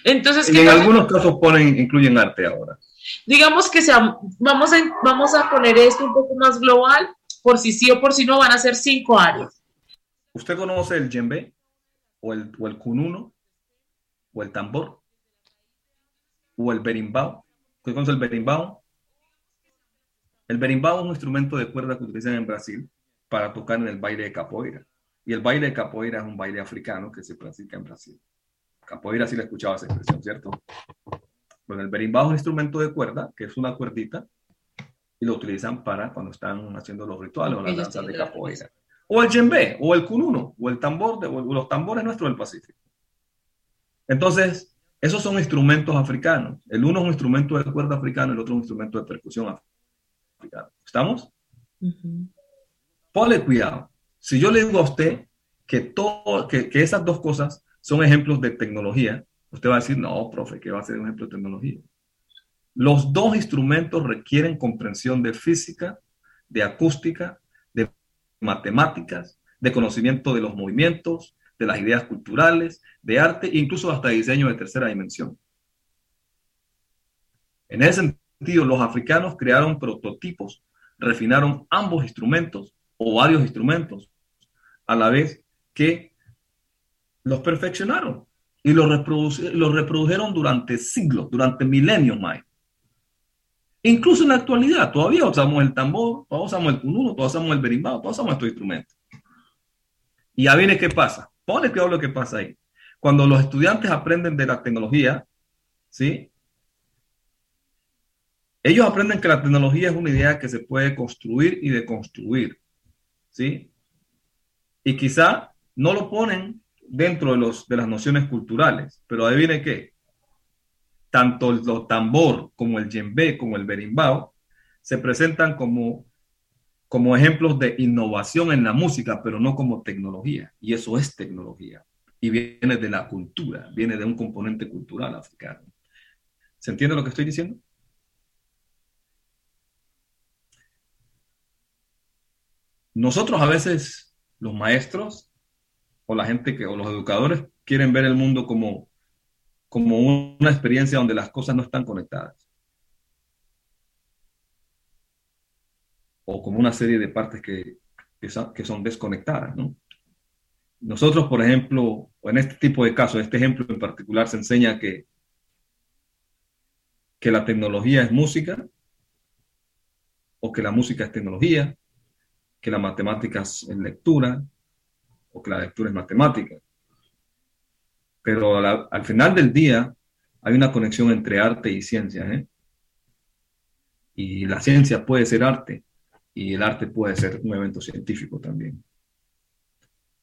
Entonces, y en algunos casos ponen, incluyen arte ahora. Digamos que sea, vamos, a, vamos a poner esto un poco más global, por si sí o por si no van a ser cinco áreas. ¿Usted conoce el djembe? ¿O el, o el kununo? ¿O el tambor? ¿O el berimbau? ¿Usted conoce el berimbau? El berimbau es un instrumento de cuerda que utilizan en Brasil para tocar en el baile de capoeira. Y el baile de capoeira es un baile africano que se practica en Brasil. Capoeira sí le escuchaba esa expresión, ¿cierto? Bueno, el berimbau es un instrumento de cuerda, que es una cuerdita, y lo utilizan para cuando están haciendo los rituales o las danzas de capoeira. O el djembe, o el kununo, o el tambor, de, o los tambores nuestros del Pacífico. Entonces, esos son instrumentos africanos. El uno es un instrumento de cuerda africano, el otro es un instrumento de percusión africano. ¿Estamos? Ponle cuidado. Si yo le digo a usted que, todo, que, que esas dos cosas son ejemplos de tecnología, usted va a decir, no, profe, que va a ser un ejemplo de tecnología. Los dos instrumentos requieren comprensión de física, de acústica, de matemáticas, de conocimiento de los movimientos, de las ideas culturales, de arte incluso hasta diseño de tercera dimensión. En ese sentido, los africanos crearon prototipos, refinaron ambos instrumentos o varios instrumentos, a la vez que los perfeccionaron y reproduci- los reprodujeron durante siglos, durante milenios más. Incluso en la actualidad, todavía usamos el tambor, todavía usamos el cununo, todavía usamos el berimbau, todavía usamos estos instrumentos. Y ya viene qué pasa. Pone cuidado lo que pasa ahí. Cuando los estudiantes aprenden de la tecnología, ¿sí? Ellos aprenden que la tecnología es una idea que se puede construir y deconstruir, ¿sí? Y quizá no lo ponen dentro de, los, de las nociones culturales, pero adivine qué, tanto el tambor como el djembe como el berimbau se presentan como, como ejemplos de innovación en la música, pero no como tecnología. Y eso es tecnología. Y viene de la cultura, viene de un componente cultural africano. ¿Se entiende lo que estoy diciendo? Nosotros a veces, los maestros o la gente que, o los educadores, quieren ver el mundo como, como una experiencia donde las cosas no están conectadas. O como una serie de partes que, que son, desconectadas, ¿no? Nosotros, por ejemplo, en este tipo de casos, este ejemplo en particular, se enseña que, que la tecnología es música, o que la música es tecnología, que la matemática es lectura, o que la lectura es matemática. Pero al final del día hay una conexión entre arte y ciencia. ¿eh? Y la ciencia puede ser arte y el arte puede ser un evento científico también.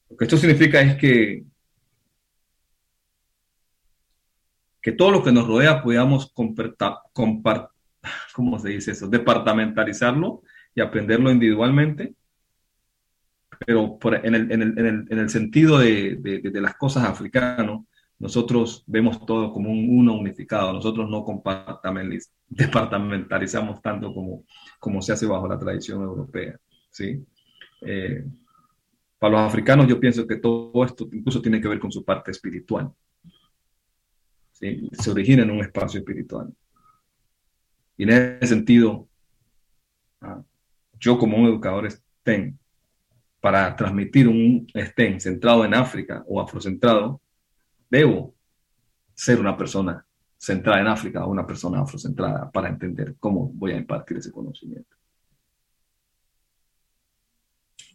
Lo que esto significa es que, que todo lo que nos rodea podamos comparta- compar- ¿cómo se dice eso? Departamentalizarlo y aprenderlo individualmente pero por- en, el, en, el, en, el, en el sentido de, de, de las cosas africanas, nosotros vemos todo como un uno unificado, nosotros no departamentalizamos tanto como, como se hace bajo la tradición europea. ¿sí? Eh, para los africanos yo pienso que todo esto incluso tiene que ver con su parte espiritual. ¿sí? Se origina en un espacio espiritual. Y en ese sentido, ah, yo como un educador STEM, para transmitir un STEM centrado en África o afrocentrado, debo ser una persona centrada en África o una persona afrocentrada para entender cómo voy a impartir ese conocimiento.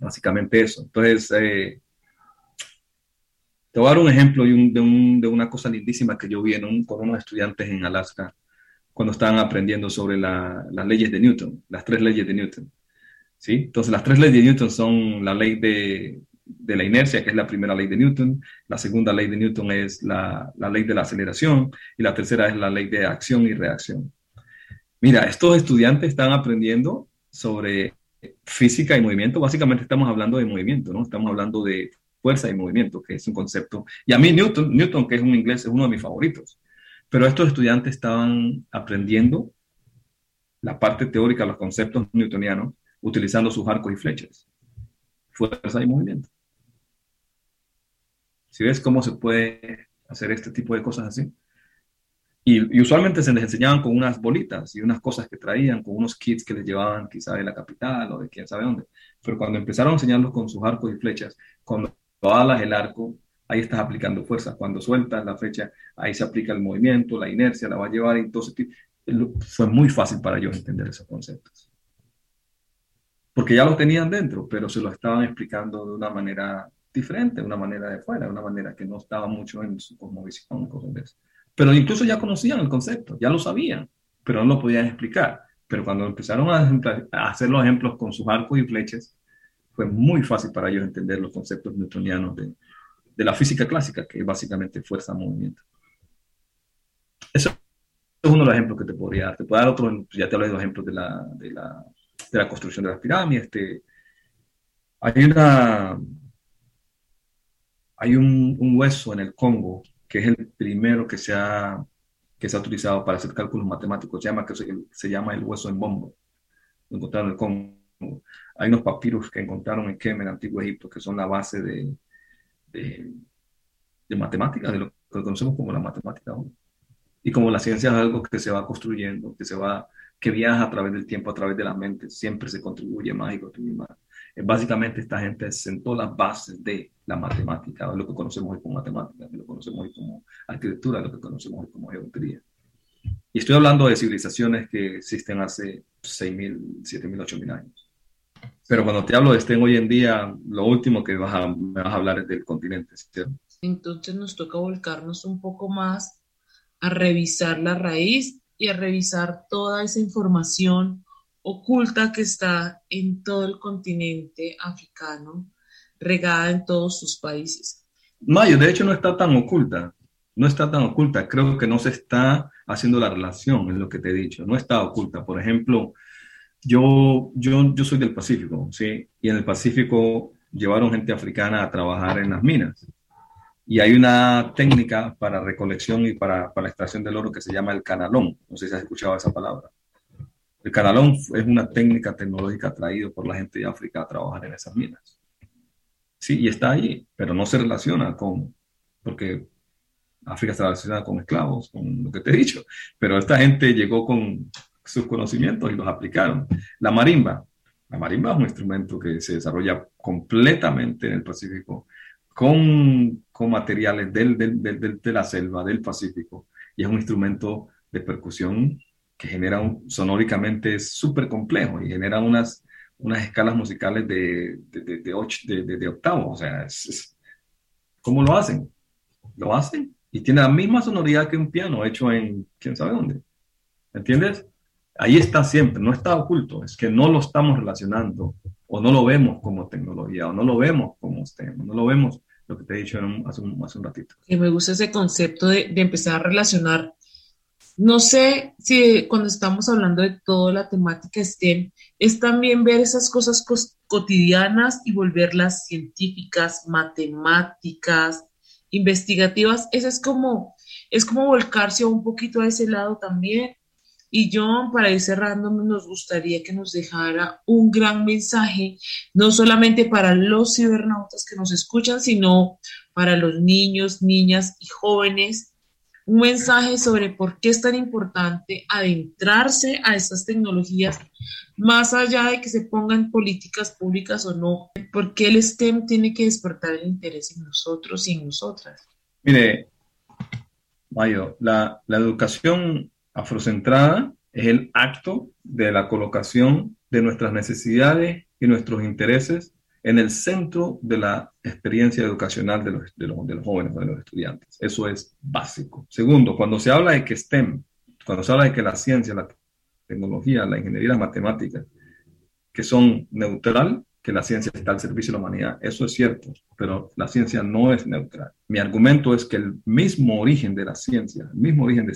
Básicamente eso. Entonces, eh, te voy a dar un ejemplo de, un- de un- de una cosa lindísima que yo vi en un- con unos estudiantes en Alaska cuando estaban aprendiendo sobre la- las leyes de Newton, las tres leyes de Newton. ¿Sí? Entonces, las tres leyes de Newton son la ley de, de la inercia, que es la primera ley de Newton, la segunda ley de Newton es la, la ley de la aceleración y la tercera es la ley de acción y reacción. Mira, estos estudiantes están aprendiendo sobre física y movimiento. Básicamente estamos hablando de movimiento, ¿no? Estamos hablando de fuerza y movimiento, que es un concepto. Y a mí Newton, Newton, que es un inglés, es uno de mis favoritos. Pero estos estudiantes estaban aprendiendo la parte teórica, los conceptos newtonianos, utilizando sus arcos y flechas. Fuerza y movimiento. Si ves cómo se puede hacer este tipo de cosas así. Y, y usualmente se les enseñaban con unas bolitas y unas cosas que traían, con unos kits que les llevaban quizá de la capital o de quién sabe dónde. Pero cuando empezaron a enseñarlos con sus arcos y flechas, cuando alas el arco, ahí estás aplicando fuerza. Cuando sueltas la flecha, ahí se aplica el movimiento, la inercia, la va a llevar y todo ese tipo. Fue muy fácil para ellos entender esos conceptos. Porque ya los tenían dentro, pero se lo estaban explicando de una manera diferente, de una manera de fuera, de una manera que no estaba mucho en su cosmovisión, cosas de eso. Pero incluso ya conocían el concepto, ya lo sabían, pero no lo podían explicar. pero cuando empezaron a, a hacer los ejemplos con sus arcos y flechas, fue muy fácil para ellos entender los conceptos newtonianos de, de la física clásica, que es básicamente fuerza-movimiento. Eso es uno de los ejemplos que te podría dar. Te puedo dar otro, ya te hablé de los ejemplos de la, de la, de la construcción de las pirámides. Este, hay una, hay un, un, hueso en el Congo que es el primero que se ha, que se ha utilizado para hacer cálculos matemáticos, se llama, que se, se llama el hueso en bombo. Lo encontraron en el Congo. Hay unos papiros que encontraron en Kemen, Antiguo Egipto, que son la base de, de, de matemáticas, de lo que conocemos como la matemática. Y como la ciencia es algo que se va construyendo, que se va, que viaja a través del tiempo, a través de la mente, siempre se contribuye más y contribuye más. Básicamente esta gente sentó las bases de la matemática, lo que conocemos hoy como matemática, lo que conocemos hoy como arquitectura, lo que conocemos hoy como geometría. Y estoy hablando de civilizaciones que existen hace 6.000, 7.000, 8.000 años. Pero cuando te hablo de estén hoy en día, lo último que vas a, me vas a hablar es del continente. Entonces nos toca volcarnos un poco más a revisar la raíz y a revisar toda esa información oculta que está en todo el continente africano, regada en todos sus países. Mayo, de hecho no está tan oculta, no está tan oculta, creo que no se está haciendo la relación, es lo que te he dicho, no está oculta. Por ejemplo, yo, yo, yo soy del Pacífico, ¿sí? Y en el Pacífico llevaron gente africana a trabajar en las minas. Y hay una técnica para recolección y para, para extracción del oro que se llama el canalón. No sé si has escuchado esa palabra. El canalón es una técnica tecnológica traída por la gente de África a trabajar en esas minas. Sí, y está ahí, pero no se relaciona con, porque África está relacionada con esclavos, con lo que te he dicho, pero esta gente llegó con sus conocimientos y los aplicaron. La marimba, la marimba es un instrumento que se desarrolla completamente en el Pacífico con, con materiales del, del, del, de la selva, del Pacífico, y es un instrumento de percusión que genera un, sonóricamente súper complejo y genera unas, unas escalas musicales de, de, de, de, ocho, de, de, octavo. O sea, es, es, ¿cómo lo hacen? Lo hacen y tiene la misma sonoridad que un piano hecho en quién sabe dónde. ¿Entiendes? Ahí está siempre, no está oculto, es que no lo estamos relacionando o no lo vemos como tecnología o no lo vemos como STEM, no lo vemos lo que te he dicho un, hace, un, hace, un, ratito. Y me gusta ese concepto de, de empezar a relacionar no sé si cuando estamos hablando de toda la temática STEM, es también ver esas cosas cotidianas y volverlas científicas, matemáticas, investigativas. Eso es como, es como volcarse un poquito a ese lado también. Y John, para ir cerrando, nos gustaría que nos dejara un gran mensaje, no solamente para los cibernautas que nos escuchan, sino para los niños, niñas y jóvenes un mensaje sobre por qué es tan importante adentrarse a estas tecnologías, más allá de que se pongan políticas públicas o no, por qué el STEM tiene que despertar el interés en nosotros y en nosotras. Mire, Mayo, la, la educación afrocentrada es el acto de la colocación de nuestras necesidades y nuestros intereses en el centro de la experiencia educacional de los, de los, de los jóvenes, de los estudiantes. Eso es básico. Segundo, cuando se habla de que STEM, cuando se habla de que la ciencia, la tecnología, la ingeniería, las matemáticas, que son neutral, que la ciencia está al servicio de la humanidad. Eso es cierto, pero la ciencia no es neutral. Mi argumento es que el mismo origen de la ciencia, el mismo origen de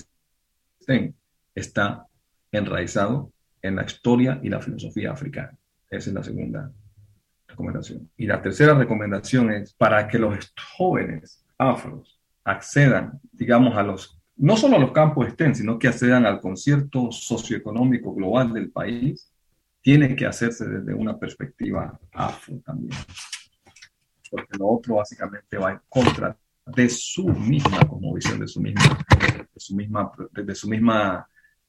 STEM, está enraizado en la historia y la filosofía africana. Esa es la segunda recomendación. Y la tercera recomendación es para que los jóvenes afros accedan, digamos, a los, no solo a los campos STEM, sino que accedan al concierto socioeconómico global del país, tiene que hacerse desde una perspectiva afro también. Porque lo otro básicamente va en contra de su misma visión, de su misma, de su misma, de su misma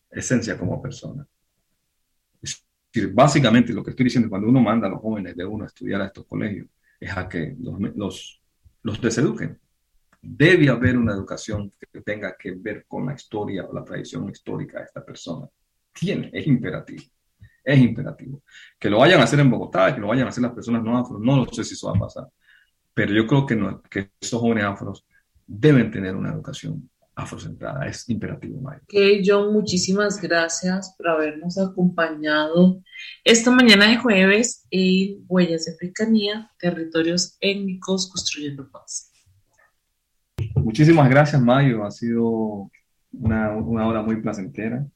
esencia como persona básicamente lo que estoy diciendo, cuando uno manda a los jóvenes de uno a estudiar a estos colegios, es a que los, los, los deseduquen. Debe haber una educación que tenga que ver con la historia o la tradición histórica de esta persona. Tiene, es imperativo. Es imperativo. Que lo vayan a hacer en Bogotá, que lo vayan a hacer las personas no afro, no lo sé si eso va a pasar. Pero yo creo que, no, que esos jóvenes afros deben tener una educación afrocentrada. Es imperativo, Mayo. Ok, John, muchísimas gracias por habernos acompañado esta mañana de jueves en Huellas de Africanía, Territorios Étnicos Construyendo Paz. Muchísimas gracias, Mayo. Ha sido una, una hora muy placentera.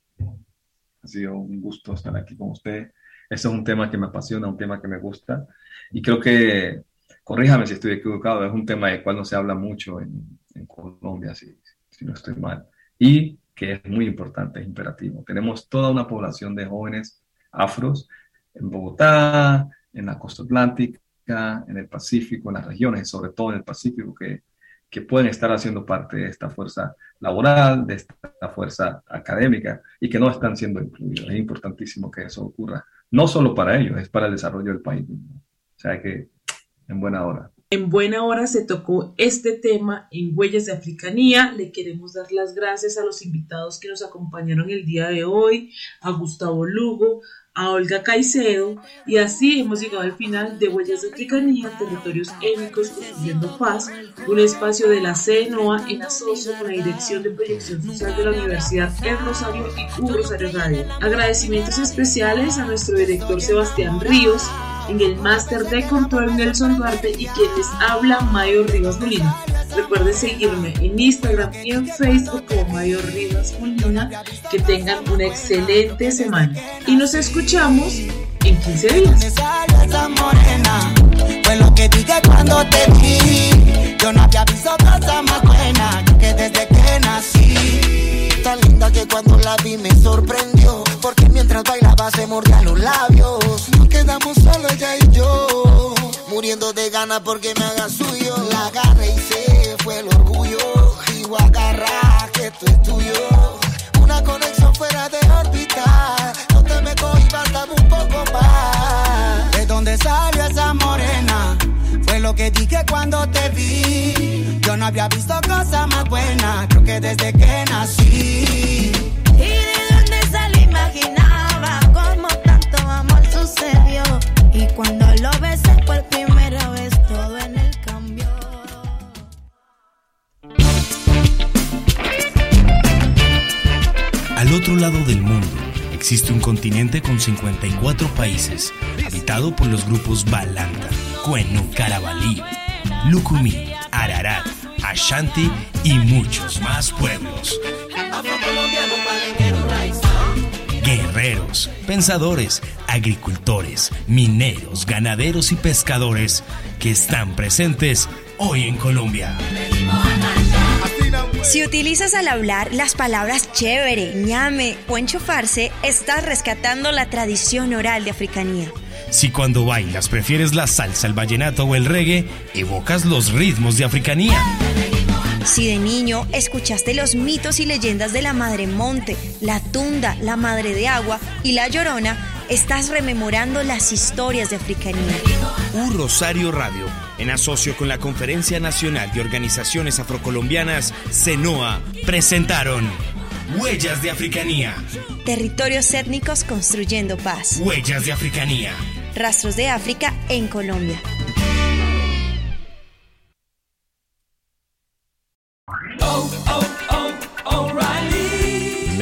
Ha sido un gusto estar aquí con usted. Este es un tema que me apasiona, un tema que me gusta. Y creo que, corríjame si estoy equivocado, es un tema del cual no se habla mucho en, en Colombia, si, si no estoy mal. Y que es muy importante, es imperativo. Tenemos toda una población de jóvenes afros en Bogotá, en la costa atlántica, en el Pacífico, en las regiones, sobre todo en el Pacífico, que, que pueden estar haciendo parte de esta fuerza laboral, de esta fuerza académica y que no están siendo incluidos. Es importantísimo que eso ocurra, no solo para ellos, es para el desarrollo del país. O sea que en buena hora. En buena hora se tocó este tema en Huellas de Africanía. Le queremos dar las gracias a los invitados que nos acompañaron el día de hoy, a Gustavo Lugo, a Olga Caicedo y así hemos llegado al final de Huellas de Africanía, Territorios Étnicos Construyendo Paz, un espacio de la CNOA en asocio con la Dirección de Proyección Social de la Universidad El Rosario y U Rosario Radio. Agradecimientos especiales a nuestro director Sebastián Ríos, en el máster de control Nelson Duarte y quien les habla Mayo Rivas Molina. Recuerden seguirme en Instagram y en Facebook como Mayor Rivas Molina. Que tengan una excelente semana. Y nos escuchamos en 15 días. Solo ella y yo. Muriendo de ganas porque me haga suyo. La agarré y se fue el orgullo. Digo agarra que esto es tuyo. Una conexión fuera de órbita. No te me cohibas, dame un poco más. ¿De dónde salió esa morena? Fue lo que dije cuando te vi. Yo no había visto cosa más buena. Creo que desde que existe un continente con 54 países, habitado por los grupos Balanta, Cuenu, Carabalí, Lucumí, Ararat, Ashanti y muchos más pueblos. Guerreros, pensadores, agricultores, mineros, ganaderos y pescadores que están presentes hoy en Colombia. Si utilizas al hablar las palabras chévere, ñame o enchufarse, estás rescatando la tradición oral de africanía. Si cuando bailas prefieres la salsa, el vallenato o el reggae, evocas los ritmos de africanía. Si de niño escuchaste los mitos y leyendas de la Madre Monte, la Tunda, la Madre de Agua y la Llorona, estás rememorando las historias de africanía. U Rosario Radio, en asocio con la Conferencia Nacional de Organizaciones Afrocolombianas, CENOA, presentaron Huellas de Africanía. Territorios étnicos construyendo paz. Huellas de Africanía. Rastros de África en Colombia.